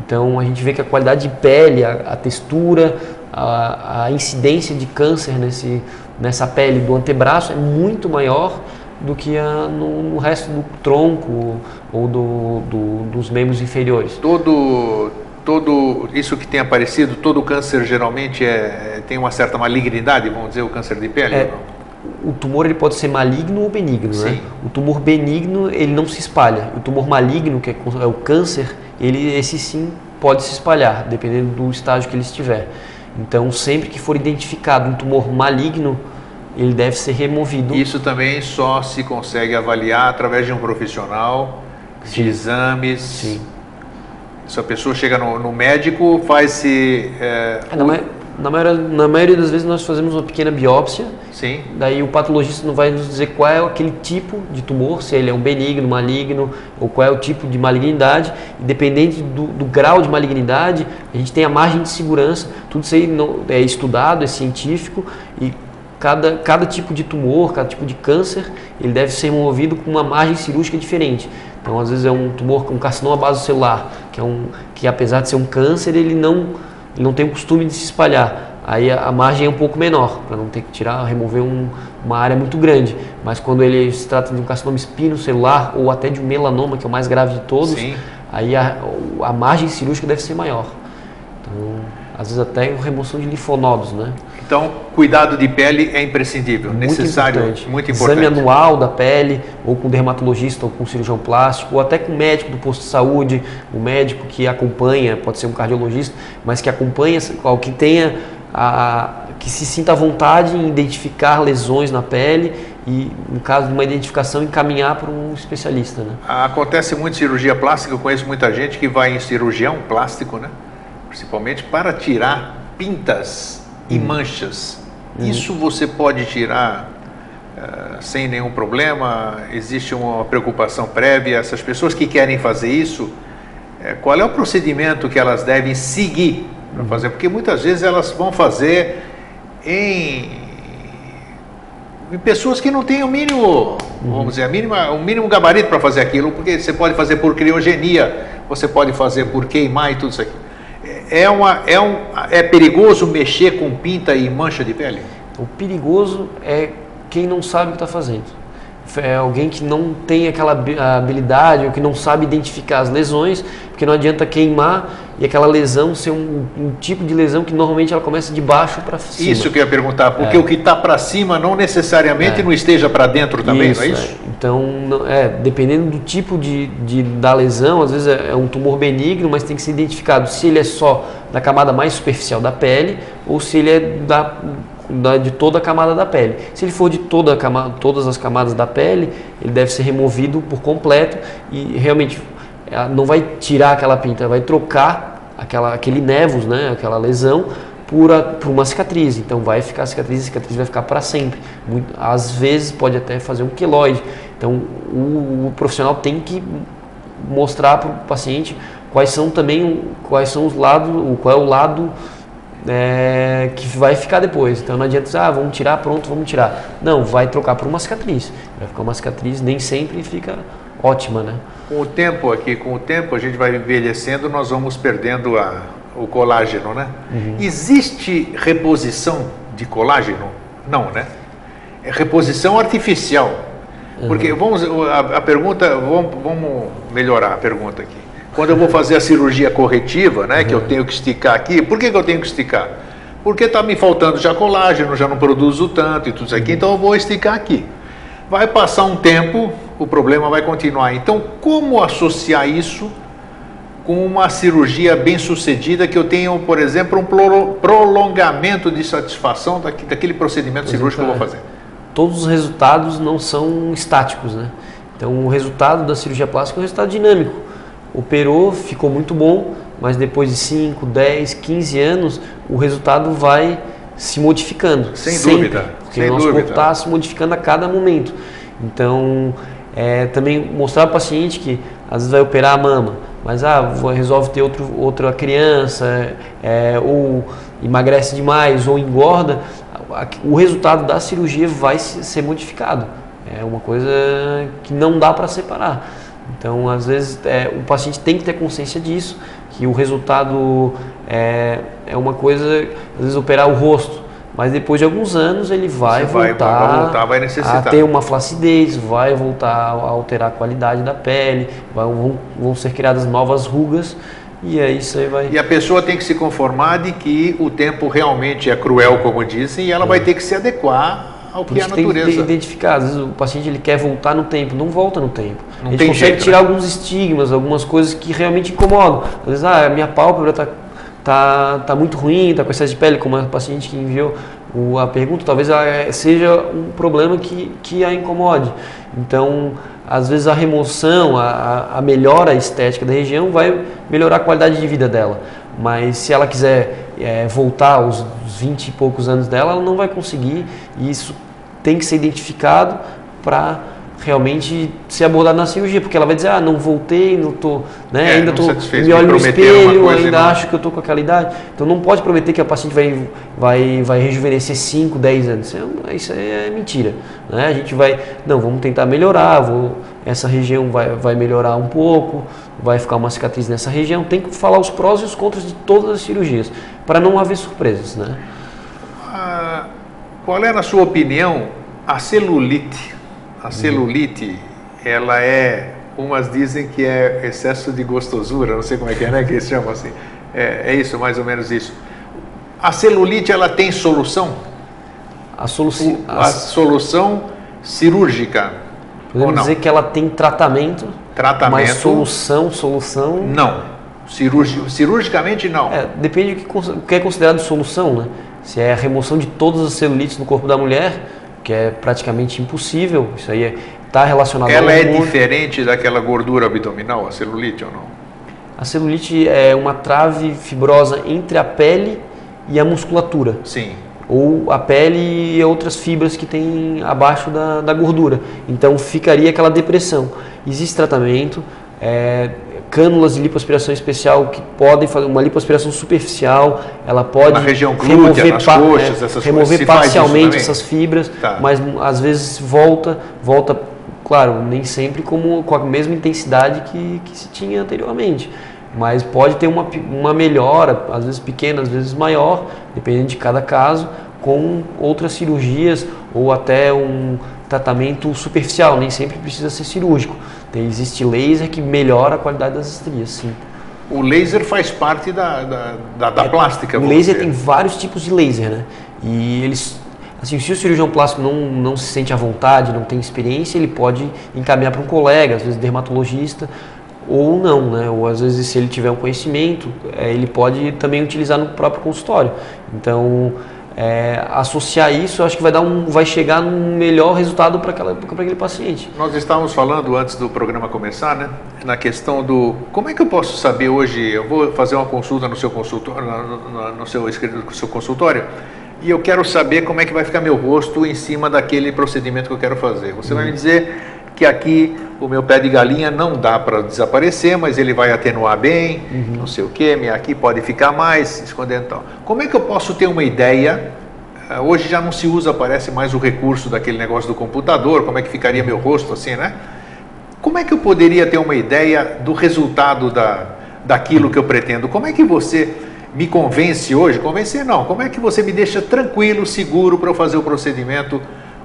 Então a gente vê que a qualidade de pele, a, a textura, a, a incidência de câncer nesse, nessa pele do antebraço é muito maior do que a, no, no, resto do tronco ou do, do, dos membros inferiores. Todo, todo isso que tem aparecido, todo câncer geralmente é, tem uma certa malignidade, vamos dizer, o câncer de pele? É, o tumor ele pode ser maligno ou benigno? Sim. né? O tumor benigno ele não se espalha. O tumor maligno, que é, é o câncer, ele esse sim pode se espalhar, dependendo do estágio que ele estiver. Então, sempre que for identificado um tumor maligno, ele deve ser removido. Isso também só se consegue avaliar através de um profissional, Sim. de exames. Sim. Se a pessoa chega no, no médico, faz-se. É, é, na maioria, na maioria das vezes nós fazemos uma pequena biópsia. Sim. Daí o patologista não vai nos dizer qual é aquele tipo de tumor, se ele é um benigno, maligno, ou qual é o tipo de malignidade. Independente do, do grau de malignidade, a gente tem a margem de segurança. Tudo isso aí é estudado, é científico e cada, cada tipo de tumor, cada tipo de câncer, ele deve ser removido com uma margem cirúrgica diferente. Então, às vezes é um tumor, um carcinoma base celular, que é um que apesar de ser um câncer, ele não não tem o costume de se espalhar. Aí a, a margem é um pouco menor, para não ter que tirar, remover um, uma área muito grande. Mas quando ele se trata de um carcinoma espinocelular ou até de um melanoma, que é o mais grave de todos, Sim. aí a, a margem cirúrgica deve ser maior. Então, às vezes até remoção de linfonodos, né? Então, cuidado de pele é imprescindível, muito necessário, importante. muito importante. Exame anual da pele, ou com dermatologista, ou com cirurgião plástico, ou até com médico do posto de saúde, o médico que acompanha, pode ser um cardiologista, mas que acompanha, que tenha a, que se sinta à vontade em identificar lesões na pele e, no caso de uma identificação, encaminhar para um especialista. Né? Acontece muito cirurgia plástica, eu conheço muita gente que vai em cirurgião plástico, né? principalmente para tirar pintas e hum. manchas. Hum. Isso você pode tirar uh, sem nenhum problema? Existe uma preocupação prévia? Essas pessoas que querem fazer isso, uh, qual é o procedimento que elas devem seguir para fazer? Porque muitas vezes elas vão fazer em, em pessoas que não têm o mínimo, uhum. vamos dizer, a mínima, o mínimo gabarito para fazer aquilo, porque você pode fazer por criogenia, você pode fazer por queimar e tudo isso aqui é, uma, é, um, é perigoso mexer com pinta e mancha de pele? O perigoso é quem não sabe o que está fazendo. É alguém que não tem aquela habilidade ou que não sabe identificar as lesões, porque não adianta queimar e aquela lesão ser um, um tipo de lesão que normalmente ela começa de baixo para cima. Isso que eu ia perguntar, porque é. o que está para cima não necessariamente é. não esteja para dentro também, isso, não é isso? É. Então, é, dependendo do tipo de, de, da lesão, às vezes é, é um tumor benigno, mas tem que ser identificado se ele é só da camada mais superficial da pele ou se ele é da da, de toda a camada da pele. Se ele for de toda camada, todas as camadas da pele, ele deve ser removido por completo e realmente é, não vai tirar aquela pinta, vai trocar aquela, aquele nevus, né, aquela lesão, por, a, por uma cicatriz. Então vai ficar a cicatriz, a cicatriz vai ficar para sempre. Muito, às vezes pode até fazer um queloide. Então o, o profissional tem que mostrar para o paciente quais são também quais são os lados, qual é o lado é, que vai ficar depois. Então não adianta dizer, ah, vamos tirar, pronto, vamos tirar. Não, vai trocar por uma cicatriz. Vai ficar uma cicatriz, nem sempre fica ótima, né? Com o tempo aqui, com o tempo a gente vai envelhecendo, nós vamos perdendo a, o colágeno, né? Uhum. Existe reposição de colágeno? Não, né? É reposição artificial. Uhum. Porque vamos, a, a pergunta, vamos, vamos melhorar a pergunta aqui. Quando eu vou fazer a cirurgia corretiva, né, uhum. que eu tenho que esticar aqui, por que, que eu tenho que esticar? Porque está me faltando já colágeno, já não produzo tanto e tudo isso aqui, então eu vou esticar aqui. Vai passar um tempo, o problema vai continuar. Então, como associar isso com uma cirurgia bem sucedida que eu tenho, por exemplo, um prolongamento de satisfação daquele procedimento cirúrgico que eu vou fazer? Todos os resultados não são estáticos, né? Então, o resultado da cirurgia plástica é um resultado dinâmico operou, ficou muito bom, mas depois de 5, 10, 15 anos, o resultado vai se modificando. Sem sempre, dúvida. Porque sem o nosso corpo está se modificando a cada momento. Então, é, também mostrar para o paciente que às vezes vai operar a mama, mas ah, resolve ter outro, outra criança, é, ou emagrece demais, ou engorda, o resultado da cirurgia vai ser modificado. É uma coisa que não dá para separar. Então, às vezes, é, o paciente tem que ter consciência disso, que o resultado é, é uma coisa, às vezes, operar o rosto, mas depois de alguns anos ele vai, vai voltar, vai voltar vai a ter uma flacidez, vai voltar a alterar a qualidade da pele, vão, vão ser criadas novas rugas e é isso aí vai. E a pessoa tem que se conformar de que o tempo realmente é cruel, como dizem, e ela é. vai ter que se adequar ao que é a natureza. Tem que identificar. Às vezes o paciente ele quer voltar no tempo, não volta no tempo. Não a gente consegue jeito, tirar né? alguns estigmas, algumas coisas que realmente incomodam. Às vezes, ah, a minha pálpebra está tá, tá muito ruim, está com excesso de pele, como a paciente que enviou o, a pergunta, talvez seja um problema que, que a incomode. Então, às vezes a remoção, a, a melhora estética da região vai melhorar a qualidade de vida dela. Mas se ela quiser é, voltar aos 20 e poucos anos dela, ela não vai conseguir. E isso tem que ser identificado para realmente ser abordado na cirurgia, porque ela vai dizer, ah, não voltei, não tô, né, é, ainda tô, me olho no espelho, ainda acho que eu tô com aquela idade. Então não pode prometer que a paciente vai, vai, vai rejuvenescer 5, 10 anos. Isso é, é mentira. Né? A gente vai, não, vamos tentar melhorar, vou, essa região vai, vai melhorar um pouco, vai ficar uma cicatriz nessa região. Tem que falar os prós e os contras de todas as cirurgias, para não haver surpresas. Né? Ah, qual é, na sua opinião, a celulite? A celulite, ela é, umas dizem que é excesso de gostosura, não sei como é que é, né, que eles chamam assim. É, é isso, mais ou menos isso. A celulite, ela tem solução? A, solução a solução cirúrgica. Podemos dizer que ela tem tratamento, tratamento, mas solução, solução... Não. Cirurgi, cirurgicamente, não. É, depende do que é considerado solução, né? Se é a remoção de todas as celulites no corpo da mulher, que é praticamente impossível. Isso aí está relacionado Ela é diferente daquela gordura abdominal, a celulite ou não? A celulite é uma trave fibrosa entre a pele e a musculatura. Sim. Ou a pele e outras fibras que tem abaixo da, da gordura. Então ficaria aquela depressão. Existe tratamento, é, cânulas de lipoaspiração especial que podem fazer uma lipoaspiração superficial, ela pode Na região glútea, remover, nas coxas, é, essas remover parcialmente essas fibras, tá. mas às vezes volta, volta, claro, nem sempre como, com a mesma intensidade que, que se tinha anteriormente. Mas pode ter uma, uma melhora, às vezes pequena, às vezes maior, dependendo de cada caso, com outras cirurgias ou até um, tratamento superficial, nem sempre precisa ser cirúrgico. Tem, existe laser que melhora a qualidade das estrias, sim. O laser faz parte da, da, da, da é, plástica. O laser tem vários tipos de laser, né? E eles, assim, se o cirurgião plástico não, não se sente à vontade, não tem experiência, ele pode encaminhar para um colega, às vezes dermatologista, ou não, né? Ou às vezes se ele tiver um conhecimento, é, ele pode também utilizar no próprio consultório. Então, é, associar isso, acho que vai dar um, vai chegar num melhor resultado para aquele paciente. Nós estávamos falando antes do programa começar, né, na questão do como é que eu posso saber hoje, eu vou fazer uma consulta no seu consultório, no, no seu, no seu consultório, e eu quero saber como é que vai ficar meu rosto em cima daquele procedimento que eu quero fazer. Você vai me dizer que aqui o meu pé de galinha não dá para desaparecer, mas ele vai atenuar bem, uhum. não sei o que, minha aqui pode ficar mais escondendo tal. Como é que eu posso ter uma ideia? Eh, hoje já não se usa, parece mais o recurso daquele negócio do computador, como é que ficaria meu rosto assim, né? Como é que eu poderia ter uma ideia do resultado da, daquilo que eu pretendo? Como é que você me convence hoje? Convencer não, como é que você me deixa tranquilo, seguro para eu fazer o procedimento?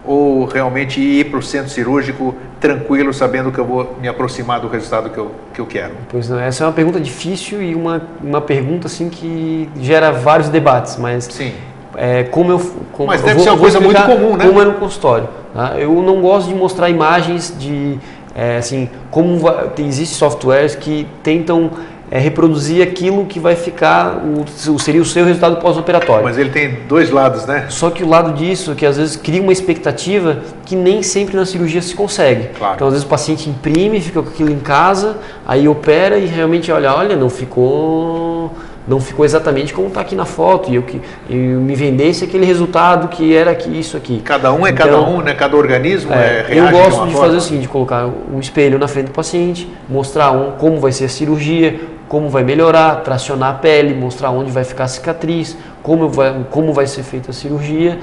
Ou realmente ir para o centro cirúrgico tranquilo, sabendo que eu vou me aproximar do resultado que eu, que eu quero? Pois não, essa é uma pergunta difícil e uma, uma pergunta assim que gera vários debates, mas Sim. É, como eu como, mas deve vou, ser uma coisa muito comum, né? Como é no consultório. Tá? Eu não gosto de mostrar imagens de é, assim como vai, existe softwares que tentam é reproduzir aquilo que vai ficar, o, seria o seu resultado pós-operatório. Mas ele tem dois lados, né? Só que o lado disso é que às vezes cria uma expectativa que nem sempre na cirurgia se consegue. Claro. Então às vezes o paciente imprime, fica com aquilo em casa, aí opera e realmente olha, olha, não ficou não ficou exatamente como está aqui na foto e eu que eu me vendesse aquele resultado que era aqui isso aqui. Cada um é então, cada um, né? Cada organismo é, é Eu gosto de, de fazer assim, de colocar um espelho na frente do paciente, mostrar um, como vai ser a cirurgia, como vai melhorar, tracionar a pele, mostrar onde vai ficar a cicatriz, como vai, como vai ser feita a cirurgia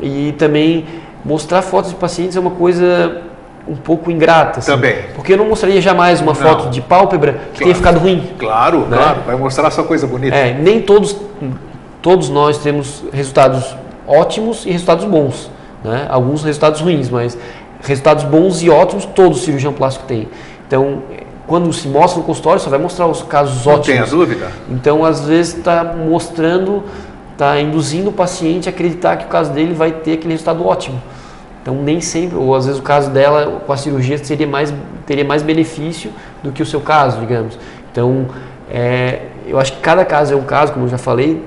e também mostrar fotos de pacientes é uma coisa um pouco ingrata. Assim, Também. Porque eu não mostraria jamais uma não. foto de pálpebra que claro. tenha ficado ruim. Claro, né? claro. Vai mostrar só coisa bonita. É, nem todos, todos nós temos resultados ótimos e resultados bons. Né? Alguns resultados ruins, mas resultados bons e ótimos todo cirurgião plástico tem. Então, quando se mostra no consultório, só vai mostrar os casos Não ótimos. Não tenha dúvida. Então, às vezes, está mostrando, está induzindo o paciente a acreditar que o caso dele vai ter aquele resultado ótimo. Então, nem sempre, ou às vezes o caso dela com a cirurgia seria mais, teria mais benefício do que o seu caso, digamos. Então, é, eu acho que cada caso é um caso, como eu já falei,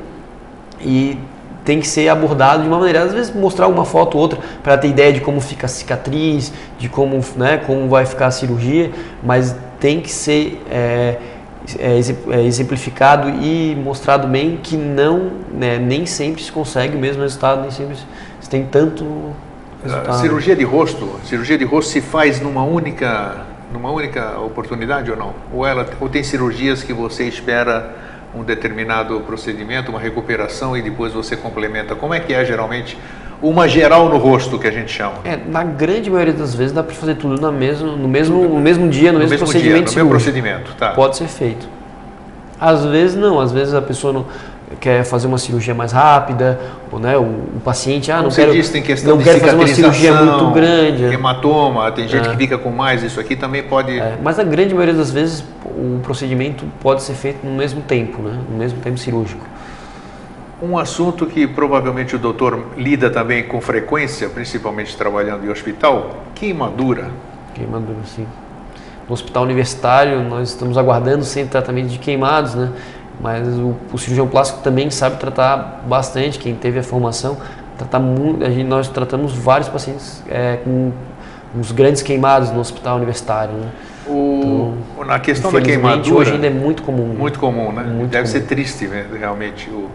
e tem que ser abordado de uma maneira, às vezes mostrar uma foto ou outra para ter ideia de como fica a cicatriz, de como, né, como vai ficar a cirurgia, mas tem que ser é, é, é, exemplificado e mostrado bem que não, né, nem sempre se consegue o mesmo resultado, nem sempre se tem tanto resultado. Cirurgia de rosto, cirurgia de rosto se faz numa única, numa única oportunidade ou não? Ou ela, ou tem cirurgias que você espera um determinado procedimento, uma recuperação e depois você complementa. Como é que é geralmente uma geral no rosto que a gente chama? É, na grande maioria das vezes dá para fazer tudo na mesmo, no, mesmo, no mesmo dia, no, no mesmo, mesmo, procedimento. Dia, no mesmo procedimento, tá. Pode ser feito. Às vezes não, às vezes a pessoa não quer fazer uma cirurgia mais rápida, ou, né, o, o paciente, ah, não Você quero, disse, tem questão não quero fazer uma cirurgia muito grande. Hematoma, tem gente é. que fica com mais, isso aqui também pode... É, mas a grande maioria das vezes o procedimento pode ser feito no mesmo tempo, né, no mesmo tempo cirúrgico. Um assunto que provavelmente o doutor lida também com frequência, principalmente trabalhando em hospital, queimadura. Queimadura, sim. No hospital universitário, nós estamos aguardando sem tratamento de queimados, né? Mas o, o, cirurgião plástico também sabe tratar bastante, quem teve a formação, tratar muito, a gente, nós tratamos vários pacientes é, com uns grandes queimados no hospital universitário. Né? O, então, na questão da queimadura, hoje ainda é muito comum. Muito comum, né? Muito Deve comum. ser triste né, realmente. O,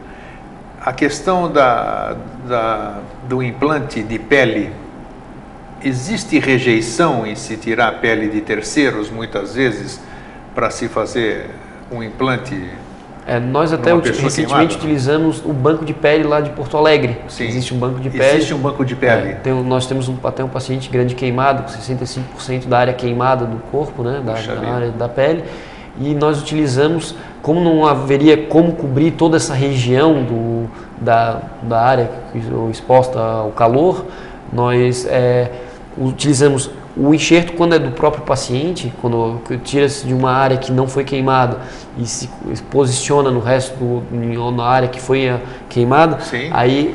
a questão da, da, do implante de pele, existe rejeição em se tirar a pele de terceiros, muitas vezes, para se fazer um implante é, nós até recentemente queimada. utilizamos o banco de pele lá de Porto Alegre. Sim. Existe um banco de pele. Existe um banco de pele. É, tem, nós temos um, até um paciente grande queimado, com 65% da área queimada do corpo, né, da, da área da pele. E nós utilizamos, como não haveria como cobrir toda essa região do, da, da área exposta ao calor, nós é, utilizamos o enxerto, quando é do próprio paciente, quando tira-se de uma área que não foi queimada e se posiciona no resto do, na área que foi queimada, Sim. aí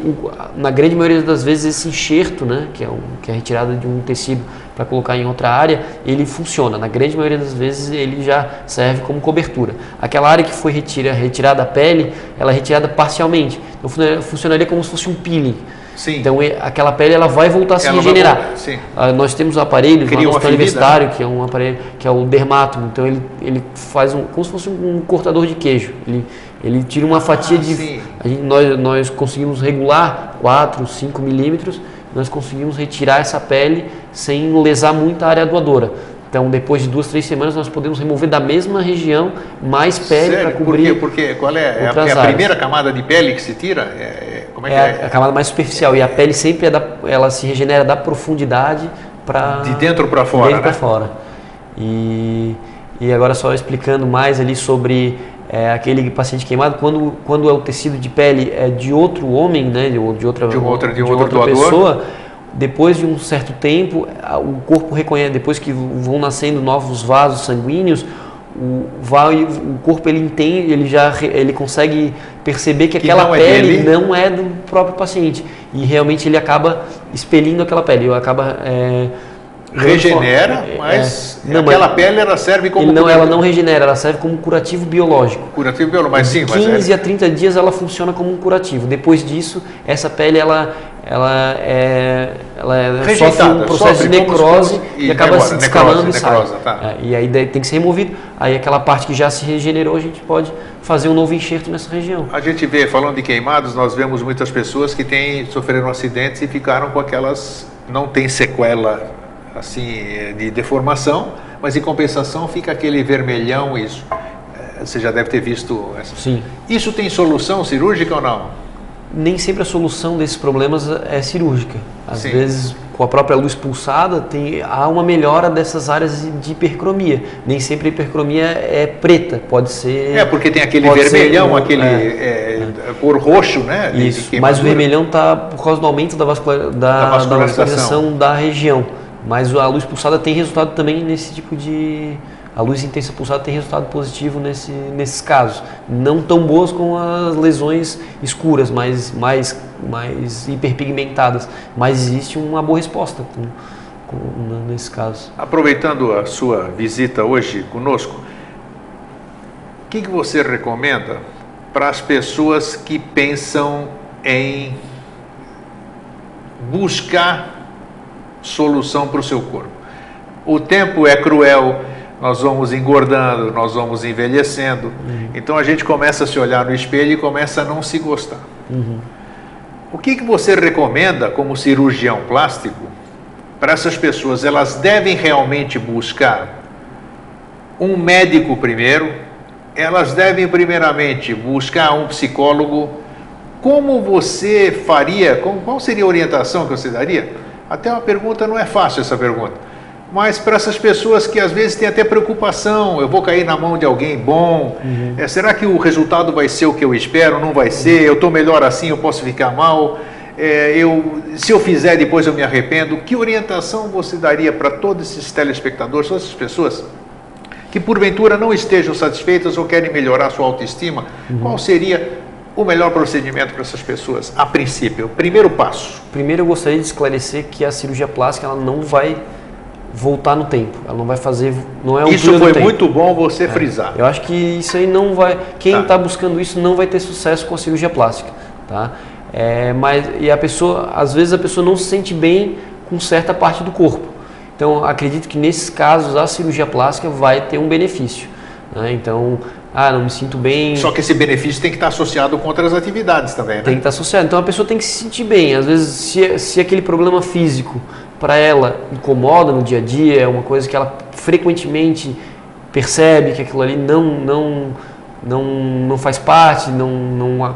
na grande maioria das vezes esse enxerto, né, que é, um, que é retirada de um tecido para colocar em outra área, ele funciona. Na grande maioria das vezes ele já serve como cobertura. Aquela área que foi retira, retirada a pele, ela é retirada parcialmente. Então funcionaria como se fosse um peeling. Sim. Então aquela pele ela vai voltar a se ela regenerar. Uh, nós temos aparelhos no hospital universitário que é um aparelho que é o dermátomo. Então ele, ele faz um, como se fosse um cortador de queijo. Ele, ele tira uma fatia ah, de. A gente, nós, nós conseguimos regular 4, 5 milímetros. Nós conseguimos retirar essa pele sem lesar muito a área doadora. Então, depois de duas, três semanas, nós podemos remover da mesma região mais pele para cobrir. Por quê? Porque qual é? É a, é a primeira camada de pele que se tira? É, como é, é, que é? a camada mais superficial. E a pele sempre é da, ela se regenera da profundidade para. De dentro para fora. De dentro né? para fora. E, e agora só explicando mais ali sobre é, aquele paciente queimado, quando, quando é o tecido de pele é de outro homem, né, de, de outra, de outra, de, de outra pessoa depois de um certo tempo, o corpo reconhece, depois que vão nascendo novos vasos sanguíneos, o, vai, o corpo ele entende, ele já ele consegue perceber que, que aquela não é pele é não é do próprio paciente e realmente ele acaba expelindo aquela pele, acaba é, regenera, mas é, não, aquela mas pele ela serve como não, ela não regenera, ela serve como curativo biológico. Curativo biológico, mas sim, 15 é... a 30 dias ela funciona como um curativo. Depois disso, essa pele ela ela é, ela é, sofre um processo sofre de necrose e, e acaba se descalando e sai. Tá. É, e aí tem que ser removido. Aí aquela parte que já se regenerou, a gente pode fazer um novo enxerto nessa região. A gente vê, falando de queimados, nós vemos muitas pessoas que têm, sofreram acidentes e ficaram com aquelas, não tem sequela assim de deformação, mas em compensação fica aquele vermelhão, isso. É, você já deve ter visto. Essa. Sim. Isso tem solução cirúrgica ou não? Nem sempre a solução desses problemas é cirúrgica. Às Sim. vezes, com a própria luz pulsada, tem, há uma melhora dessas áreas de hipercromia. Nem sempre a hipercromia é preta, pode ser. É, porque tem aquele vermelhão, ser, aquele é, é, é, cor roxo, né? Isso, mas o vermelhão está por causa do aumento da, vascular, da, da, vascularização. da vascularização da região. Mas a luz pulsada tem resultado também nesse tipo de, a luz intensa pulsada tem resultado positivo nesse, nesses casos. Não tão boas como as lesões escuras, mas mais, mais hiperpigmentadas. Mas existe uma boa resposta com, com, nesse caso. Aproveitando a sua visita hoje conosco, o que, que você recomenda para as pessoas que pensam em buscar solução para o seu corpo? O tempo é cruel nós vamos engordando, nós vamos envelhecendo. Uhum. Então a gente começa a se olhar no espelho e começa a não se gostar. Uhum. O que, que você recomenda como cirurgião plástico para essas pessoas? Elas devem realmente buscar um médico primeiro, elas devem primeiramente buscar um psicólogo. Como você faria? Qual seria a orientação que você daria? Até uma pergunta, não é fácil essa pergunta mas para essas pessoas que às vezes têm até preocupação, eu vou cair na mão de alguém bom, uhum. é, será que o resultado vai ser o que eu espero? Não vai ser? Eu estou melhor assim, eu posso ficar mal? É, eu, se eu fizer, depois eu me arrependo. Que orientação você daria para todos esses telespectadores, todas essas pessoas que porventura não estejam satisfeitas ou querem melhorar sua autoestima? Uhum. Qual seria o melhor procedimento para essas pessoas, a princípio? Primeiro passo. Primeiro eu gostaria de esclarecer que a cirurgia plástica ela não vai voltar no tempo. Ela não vai fazer, não é um Isso foi muito bom você é. frisar. Eu acho que isso aí não vai, quem está tá buscando isso não vai ter sucesso com a cirurgia plástica, tá? É, mas e a pessoa, às vezes a pessoa não se sente bem com certa parte do corpo. Então acredito que nesses casos a cirurgia plástica vai ter um benefício. Né? Então ah, não me sinto bem. Só que esse benefício tem que estar associado com outras atividades também, né? Tem que estar associado. Então a pessoa tem que se sentir bem. Às vezes, se, se aquele problema físico para ela incomoda no dia a dia, é uma coisa que ela frequentemente percebe que aquilo ali não não não, não faz parte, não, não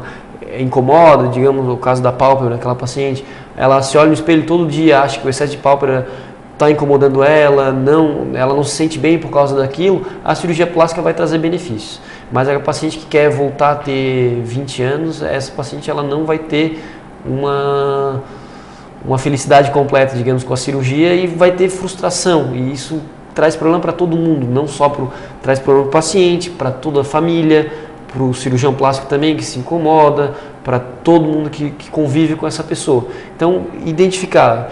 incomoda, digamos o caso da pálpebra daquela paciente, ela se olha no espelho todo dia, acha que o excesso de pálpebra está incomodando ela, não, ela não se sente bem por causa daquilo, a cirurgia plástica vai trazer benefícios. Mas a paciente que quer voltar a ter 20 anos, essa paciente ela não vai ter uma uma felicidade completa, digamos, com a cirurgia e vai ter frustração. E isso traz problema para todo mundo, não só para traz problema para o paciente, para toda a família, para o cirurgião plástico também que se incomoda, para todo mundo que, que, convive com essa pessoa. Então, identificar.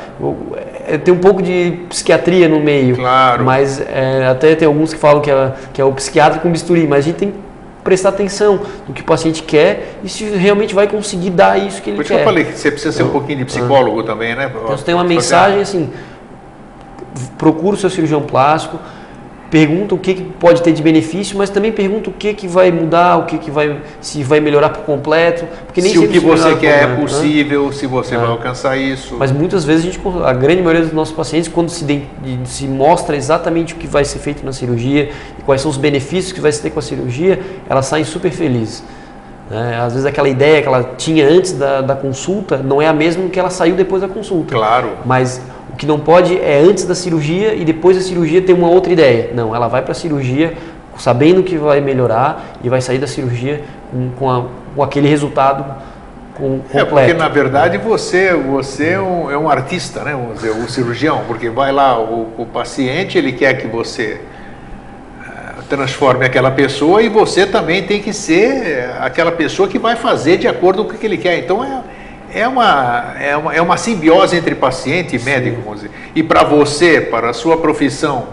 É, tem um pouco de psiquiatria no meio, claro. mas é, até tem alguns que falam que é, que é o psiquiatra com bisturi, mas a gente tem que prestar atenção no que o paciente quer e se realmente vai conseguir dar isso que ele Por quer. Por isso eu falei que você precisa ser um pouquinho de psicólogo ah. também, né? Então, você tem uma mensagem assim, procura o seu cirurgião plástico, pergunta o que, que, pode ter de benefício, mas também pergunta o que, que vai mudar, o que, que vai se vai melhorar por completo, porque nem se o que você quer é né? possível, né? se você é. vai alcançar isso. Mas muitas vezes a gente, a grande maioria dos nossos pacientes, quando se, de, se mostra exatamente o que vai ser feito na cirurgia e quais são os benefícios que vai se ter com a cirurgia, elas saem super felizes. Né? Às vezes aquela ideia que ela tinha antes da, da consulta não é a mesma que ela saiu depois da consulta. Claro. Mas que não pode é antes da cirurgia e depois da cirurgia ter uma outra ideia. Não, ela vai para a cirurgia sabendo que vai melhorar e vai sair da cirurgia com, com, a, com aquele resultado com, completo. É porque na verdade você, você é, um, é um artista, né? Vamos dizer, o cirurgião, porque vai lá o, o paciente, ele quer que você eh, transforme aquela pessoa e você também tem que ser aquela pessoa que vai fazer de acordo com o que ele quer. Então é é uma, é uma, é uma simbiose entre paciente e médico, vamos dizer. E para você, para a sua profissão,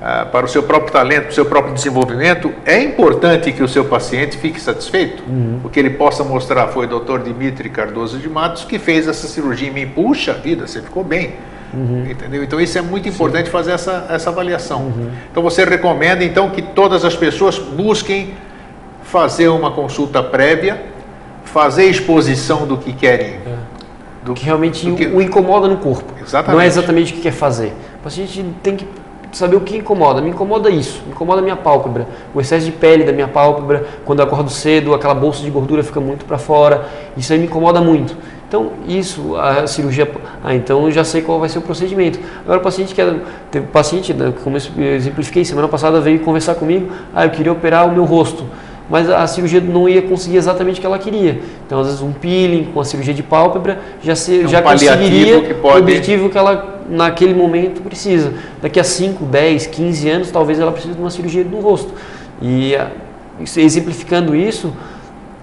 uh, para o seu próprio talento, para o seu próprio desenvolvimento, é importante que o seu paciente fique satisfeito. Uhum. O que ele possa mostrar foi o doutor Dimitri Cardoso de Matos que fez essa cirurgia em mim. Puxa vida, você ficou bem. Uhum. Entendeu? Então isso é muito importante Sim. fazer essa, essa avaliação. Uhum. Então você recomenda então que todas as pessoas busquem fazer uma consulta prévia fazer exposição do que querem. É. Do que realmente do que... o incomoda no corpo. Exatamente. Não é exatamente o que quer fazer. O paciente tem que saber o que incomoda. Me incomoda isso, me incomoda a minha pálpebra, o excesso de pele da minha pálpebra, quando eu acordo cedo, aquela bolsa de gordura fica muito para fora. Isso aí me incomoda muito. Então, isso, a cirurgia. Ah, então eu já sei qual vai ser o procedimento. Agora, o paciente que era. Teve paciente, né, como eu exemplifiquei, semana passada veio conversar comigo. Ah, eu queria operar o meu rosto mas a cirurgia não ia conseguir exatamente o que ela queria. Então, às vezes, um peeling com a cirurgia de pálpebra já, se, é um já conseguiria pode... o objetivo que ela, naquele momento, precisa. Daqui a 5, 10, 15 anos, talvez ela precise de uma cirurgia no rosto. E exemplificando isso,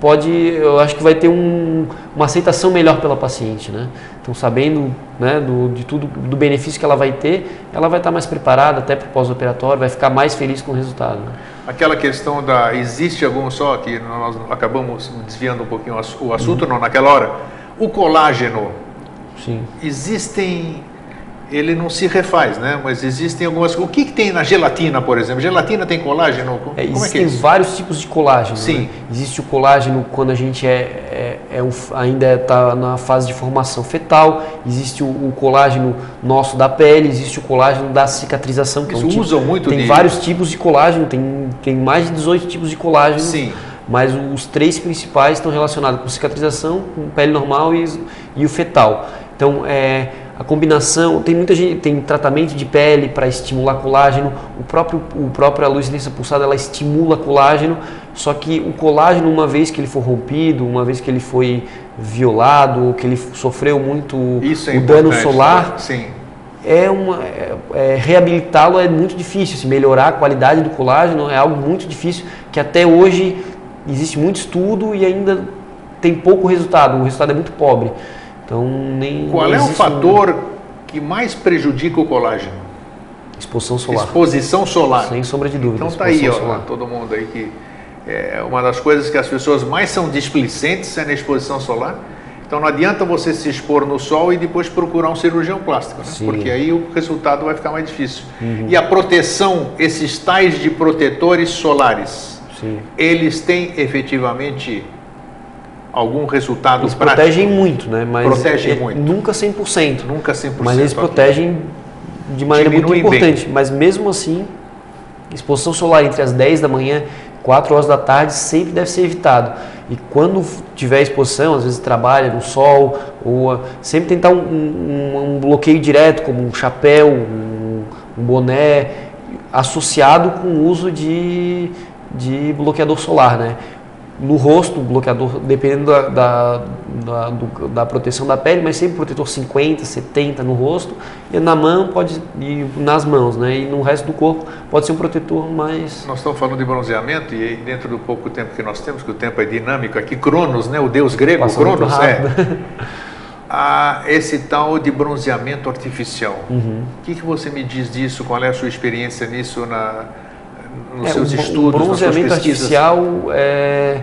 pode, eu acho que vai ter um, uma aceitação melhor pela paciente, né? Então, sabendo né, do, de tudo, do benefício que ela vai ter, ela vai estar mais preparada até para o pós-operatório, vai ficar mais feliz com o resultado. Né? Aquela questão da, existe algum só, que nós acabamos desviando um pouquinho o assunto, uhum. não, naquela hora, o colágeno, Sim. existem ele não se refaz, né? Mas existem algumas. O que, que tem na gelatina, por exemplo? Gelatina tem colágeno? Como, é, existem é que é vários tipos de colágeno. Sim. Né? Existe o colágeno quando a gente é, é, é um, ainda está na fase de formação fetal. Existe o, o, colágeno nosso da pele. Existe o colágeno da cicatrização. Que Eles é um tipo, usam muito. Tem de... vários tipos de colágeno. Tem, tem mais de 18 tipos de colágeno. Sim. Mas os três principais estão relacionados com cicatrização, com pele normal e, e o fetal. Então, é, a combinação, tem muita gente, tem tratamento de pele para estimular colágeno, o próprio, o próprio a lucidência pulsada ela estimula colágeno, só que o colágeno, uma vez que ele for rompido, uma vez que ele foi violado, que ele sofreu muito é o dano solar, sim. é uma é, é, reabilitá-lo é muito difícil, se melhorar a qualidade do colágeno é algo muito difícil, que até hoje existe muito estudo e ainda tem pouco resultado, o resultado é muito pobre. Então, nem. Qual é o fator um... que mais prejudica o colágeno? Exposição solar. Exposição solar. Sem sombra de dúvida. Então tá aí, ó, todo mundo aí que é uma das coisas que as pessoas mais são displicentes é na exposição solar. Então não adianta você se expor no sol e depois procurar um cirurgião plástico, né? porque aí o resultado vai ficar mais difícil. Uhum. E a proteção, esses tais de protetores solares, Sim. eles têm efetivamente algum resultado eles prático. protegem muito, né? Mas protegem é, muito. Nunca 100%. Nunca 100%. Mas eles protegem de maneira muito importante. Bem. Mas mesmo assim, exposição solar entre as 10 da manhã e 4 horas da tarde sempre deve ser evitado. E quando tiver exposição, às vezes trabalha no sol, ou sempre tentar um, um, um bloqueio direto, como um chapéu, um, um boné, associado com o uso de, de bloqueador solar, né? No rosto, bloqueador, dependendo da, da, da, do, da, proteção da pele, mas sempre protetor 50, 70 no rosto, e na mão pode e nas mãos, né? E no resto do corpo pode ser um protetor mais. Nós estamos falando de bronzeamento e dentro do pouco tempo que nós temos, que o tempo é dinâmico, aqui Cronos, né? O deus grego, Passa Cronos, é. a esse tal de bronzeamento artificial. Uhum. O que, que você me diz disso? Qual é a sua experiência nisso na, nos é, seus o, estudos, o bronzeamento artificial é,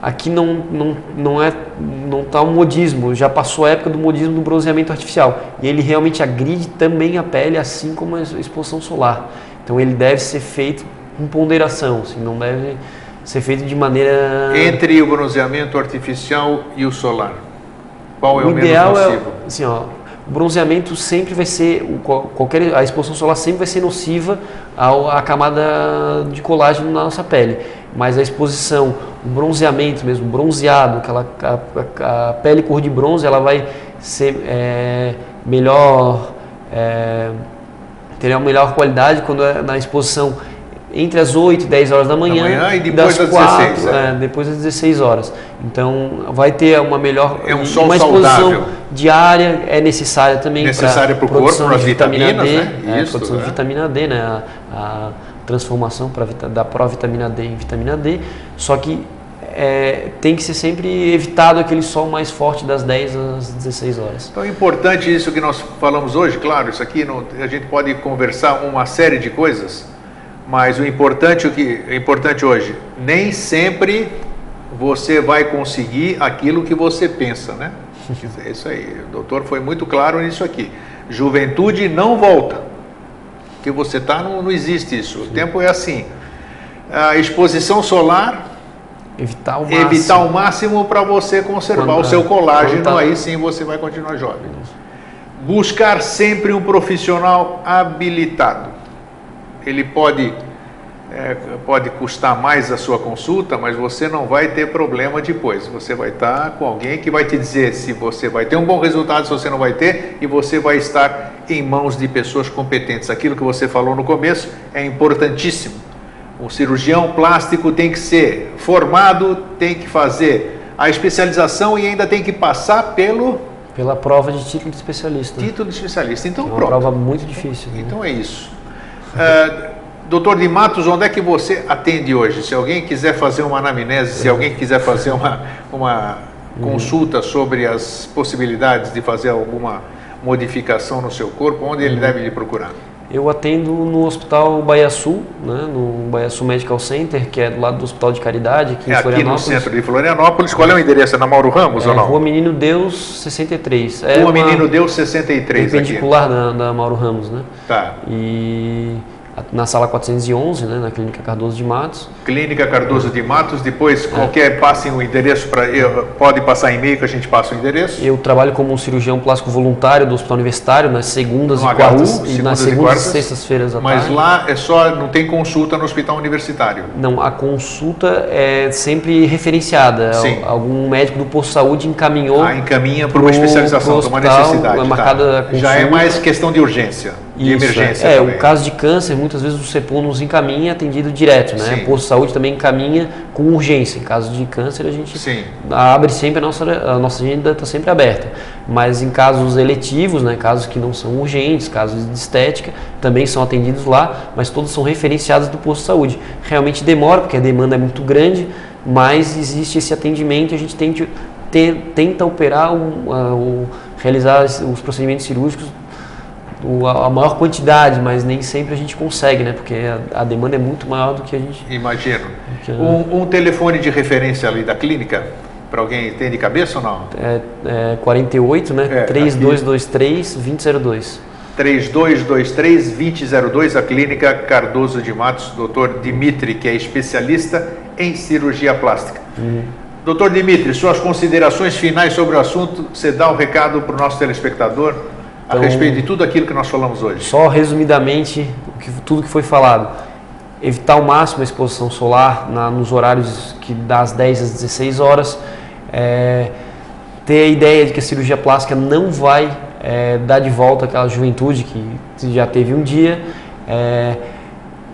aqui não não não é não está o modismo, já passou a época do modismo do bronzeamento artificial e ele realmente agride também a pele, assim como a exposição solar. Então ele deve ser feito com ponderação, assim, não deve ser feito de maneira entre o bronzeamento artificial e o solar. Qual é o, o ideal menos nocivo? É, assim, ó, o bronzeamento sempre vai ser, qualquer, a exposição solar sempre vai ser nociva à camada de colágeno na nossa pele. Mas a exposição, o bronzeamento mesmo, bronzeado, aquela, a, a pele cor de bronze, ela vai ser é, melhor, é, ter uma melhor qualidade quando é na exposição entre as 8 e 10 horas da manhã, da manhã e depois das, das 4, 16, é. É, depois das 16 horas. Então vai ter uma melhor é um sol uma exposição saudável. diária é necessária também necessária para o corpo, para as vitaminas, D, né? É, Isso, produção de é. vitamina D, né? A, a transformação pra, da provitamina D em vitamina D. Só que é, tem que ser sempre evitado aquele sol mais forte das 10 às 16 horas. Então é importante isso que nós falamos hoje, claro, isso aqui não, a gente pode conversar uma série de coisas, mas o importante, o que é importante hoje, nem sempre você vai conseguir aquilo que você pensa, né? É isso aí. O doutor foi muito claro nisso aqui. Juventude não volta. Que você está, não, não existe isso. O tempo é assim. A exposição solar. Evitar o máximo. Evitar o máximo para você conservar Quando, o seu colágeno, tá... aí sim você vai continuar jovem. Buscar sempre um profissional habilitado ele pode, é, pode custar mais a sua consulta, mas você não vai ter problema depois. Você vai estar com alguém que vai te dizer se você vai ter um bom resultado, se você não vai ter, e você vai estar em mãos de pessoas competentes. Aquilo que você falou no começo é importantíssimo. O cirurgião plástico tem que ser formado, tem que fazer a especialização e ainda tem que passar pelo pela prova de título de especialista. Título de especialista. Então, é uma pronto. prova muito difícil. Né? Então é isso. Uh, doutor de Matos, onde é que você atende hoje? Se alguém quiser fazer uma anamnese, se alguém quiser fazer uma, uma consulta sobre as possibilidades de fazer alguma modificação no seu corpo, onde ele uhum. deve lhe procurar? Eu atendo no Hospital Baia Sul, né, no Baia Sul Medical Center, que é do lado do Hospital de Caridade, aqui é em Florianópolis. Aqui no centro de Florianópolis. Qual é o endereço? É na Mauro Ramos é, ou não? Rua Menino Deus 63. É Rua Menino Deus 63 Perpendicular da, da Mauro Ramos, né? Tá. E na sala 411, né, na Clínica Cardoso de Matos. Clínica Cardoso de Matos, depois é. qualquer passem o endereço para pode passar e-mail que a gente passa o endereço. Eu trabalho como um cirurgião plástico voluntário do Hospital Universitário nas segundas no e quartas e nas segundas e, sextas-feiras à Mas tarde. lá é só não tem consulta no Hospital Universitário. Não, a consulta é sempre referenciada. Sim. Algum médico do posto de saúde encaminhou. Ah, encaminha para uma especialização, para uma necessidade. É marcada tá. Já é mais questão de urgência de Isso, emergência. É, também. o caso de câncer, muitas vezes o CEPOM nos encaminha atendido direto, né? Sim. O posto de saúde também encaminha com urgência. Em caso de câncer, a gente Sim. abre sempre, a nossa, a nossa agenda está sempre aberta. Mas em casos eletivos, né, casos que não são urgentes, casos de estética, também são atendidos lá, mas todos são referenciados do posto de saúde. Realmente demora, porque a demanda é muito grande, mas existe esse atendimento e a gente tenta, tenta operar, o, realizar os procedimentos cirúrgicos a maior quantidade, mas nem sempre a gente consegue, né? Porque a, demanda é muito maior do que a gente. Imagino. Que, um, um, telefone de referência ali da clínica, para alguém ter de cabeça ou não? É, é 48, né? É, 3223 2002. 3223-2002, a Clínica Cardoso de Matos, doutor Dimitri, que é especialista em cirurgia plástica. Uhum. Doutor Dimitri, suas considerações finais sobre o assunto, você dá um recado para o nosso telespectador? Então, a respeito de tudo aquilo que nós falamos hoje? Só resumidamente, tudo que foi falado. Evitar ao máximo a exposição solar na, nos horários que das 10 às 16 horas. É, ter a ideia de que a cirurgia plástica não vai é, dar de volta aquela juventude que já teve um dia. É,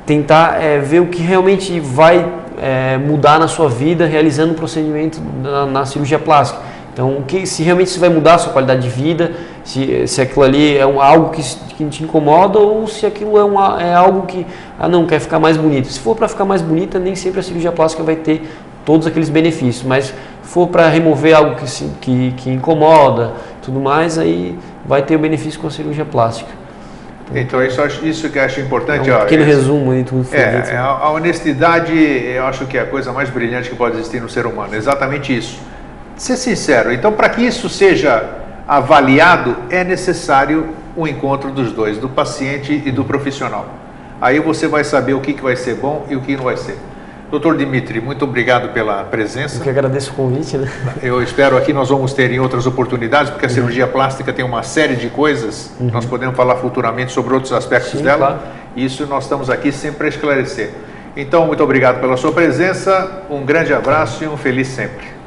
tentar é, ver o que realmente vai é, mudar na sua vida realizando o procedimento na, na cirurgia plástica. Então, que, se realmente isso vai mudar a sua qualidade de vida, se, se aquilo ali é um, algo que, que te incomoda ou se aquilo é, uma, é algo que, ah não, quer ficar mais bonito. Se for para ficar mais bonita, nem sempre a cirurgia plástica vai ter todos aqueles benefícios, mas se for para remover algo que, se, que, que incomoda tudo mais, aí vai ter o benefício com a cirurgia plástica. Então, isso, isso que eu acho importante. É um pequeno ó, resumo aí tudo. É, a, a honestidade, eu acho que é a coisa mais brilhante que pode existir no ser humano. Exatamente isso ser sincero. Então, para que isso seja avaliado, é necessário o encontro dos dois, do paciente e do profissional. Aí você vai saber o que, que vai ser bom e o que não vai ser. Doutor Dimitri, muito obrigado pela presença. Eu que agradeço o convite. Né? Eu espero aqui nós vamos ter em outras oportunidades, porque a uhum. cirurgia plástica tem uma série de coisas, uhum. nós podemos falar futuramente sobre outros aspectos Sim, dela. Claro. Isso nós estamos aqui sempre para esclarecer. Então, muito obrigado pela sua presença, um grande abraço e um feliz sempre.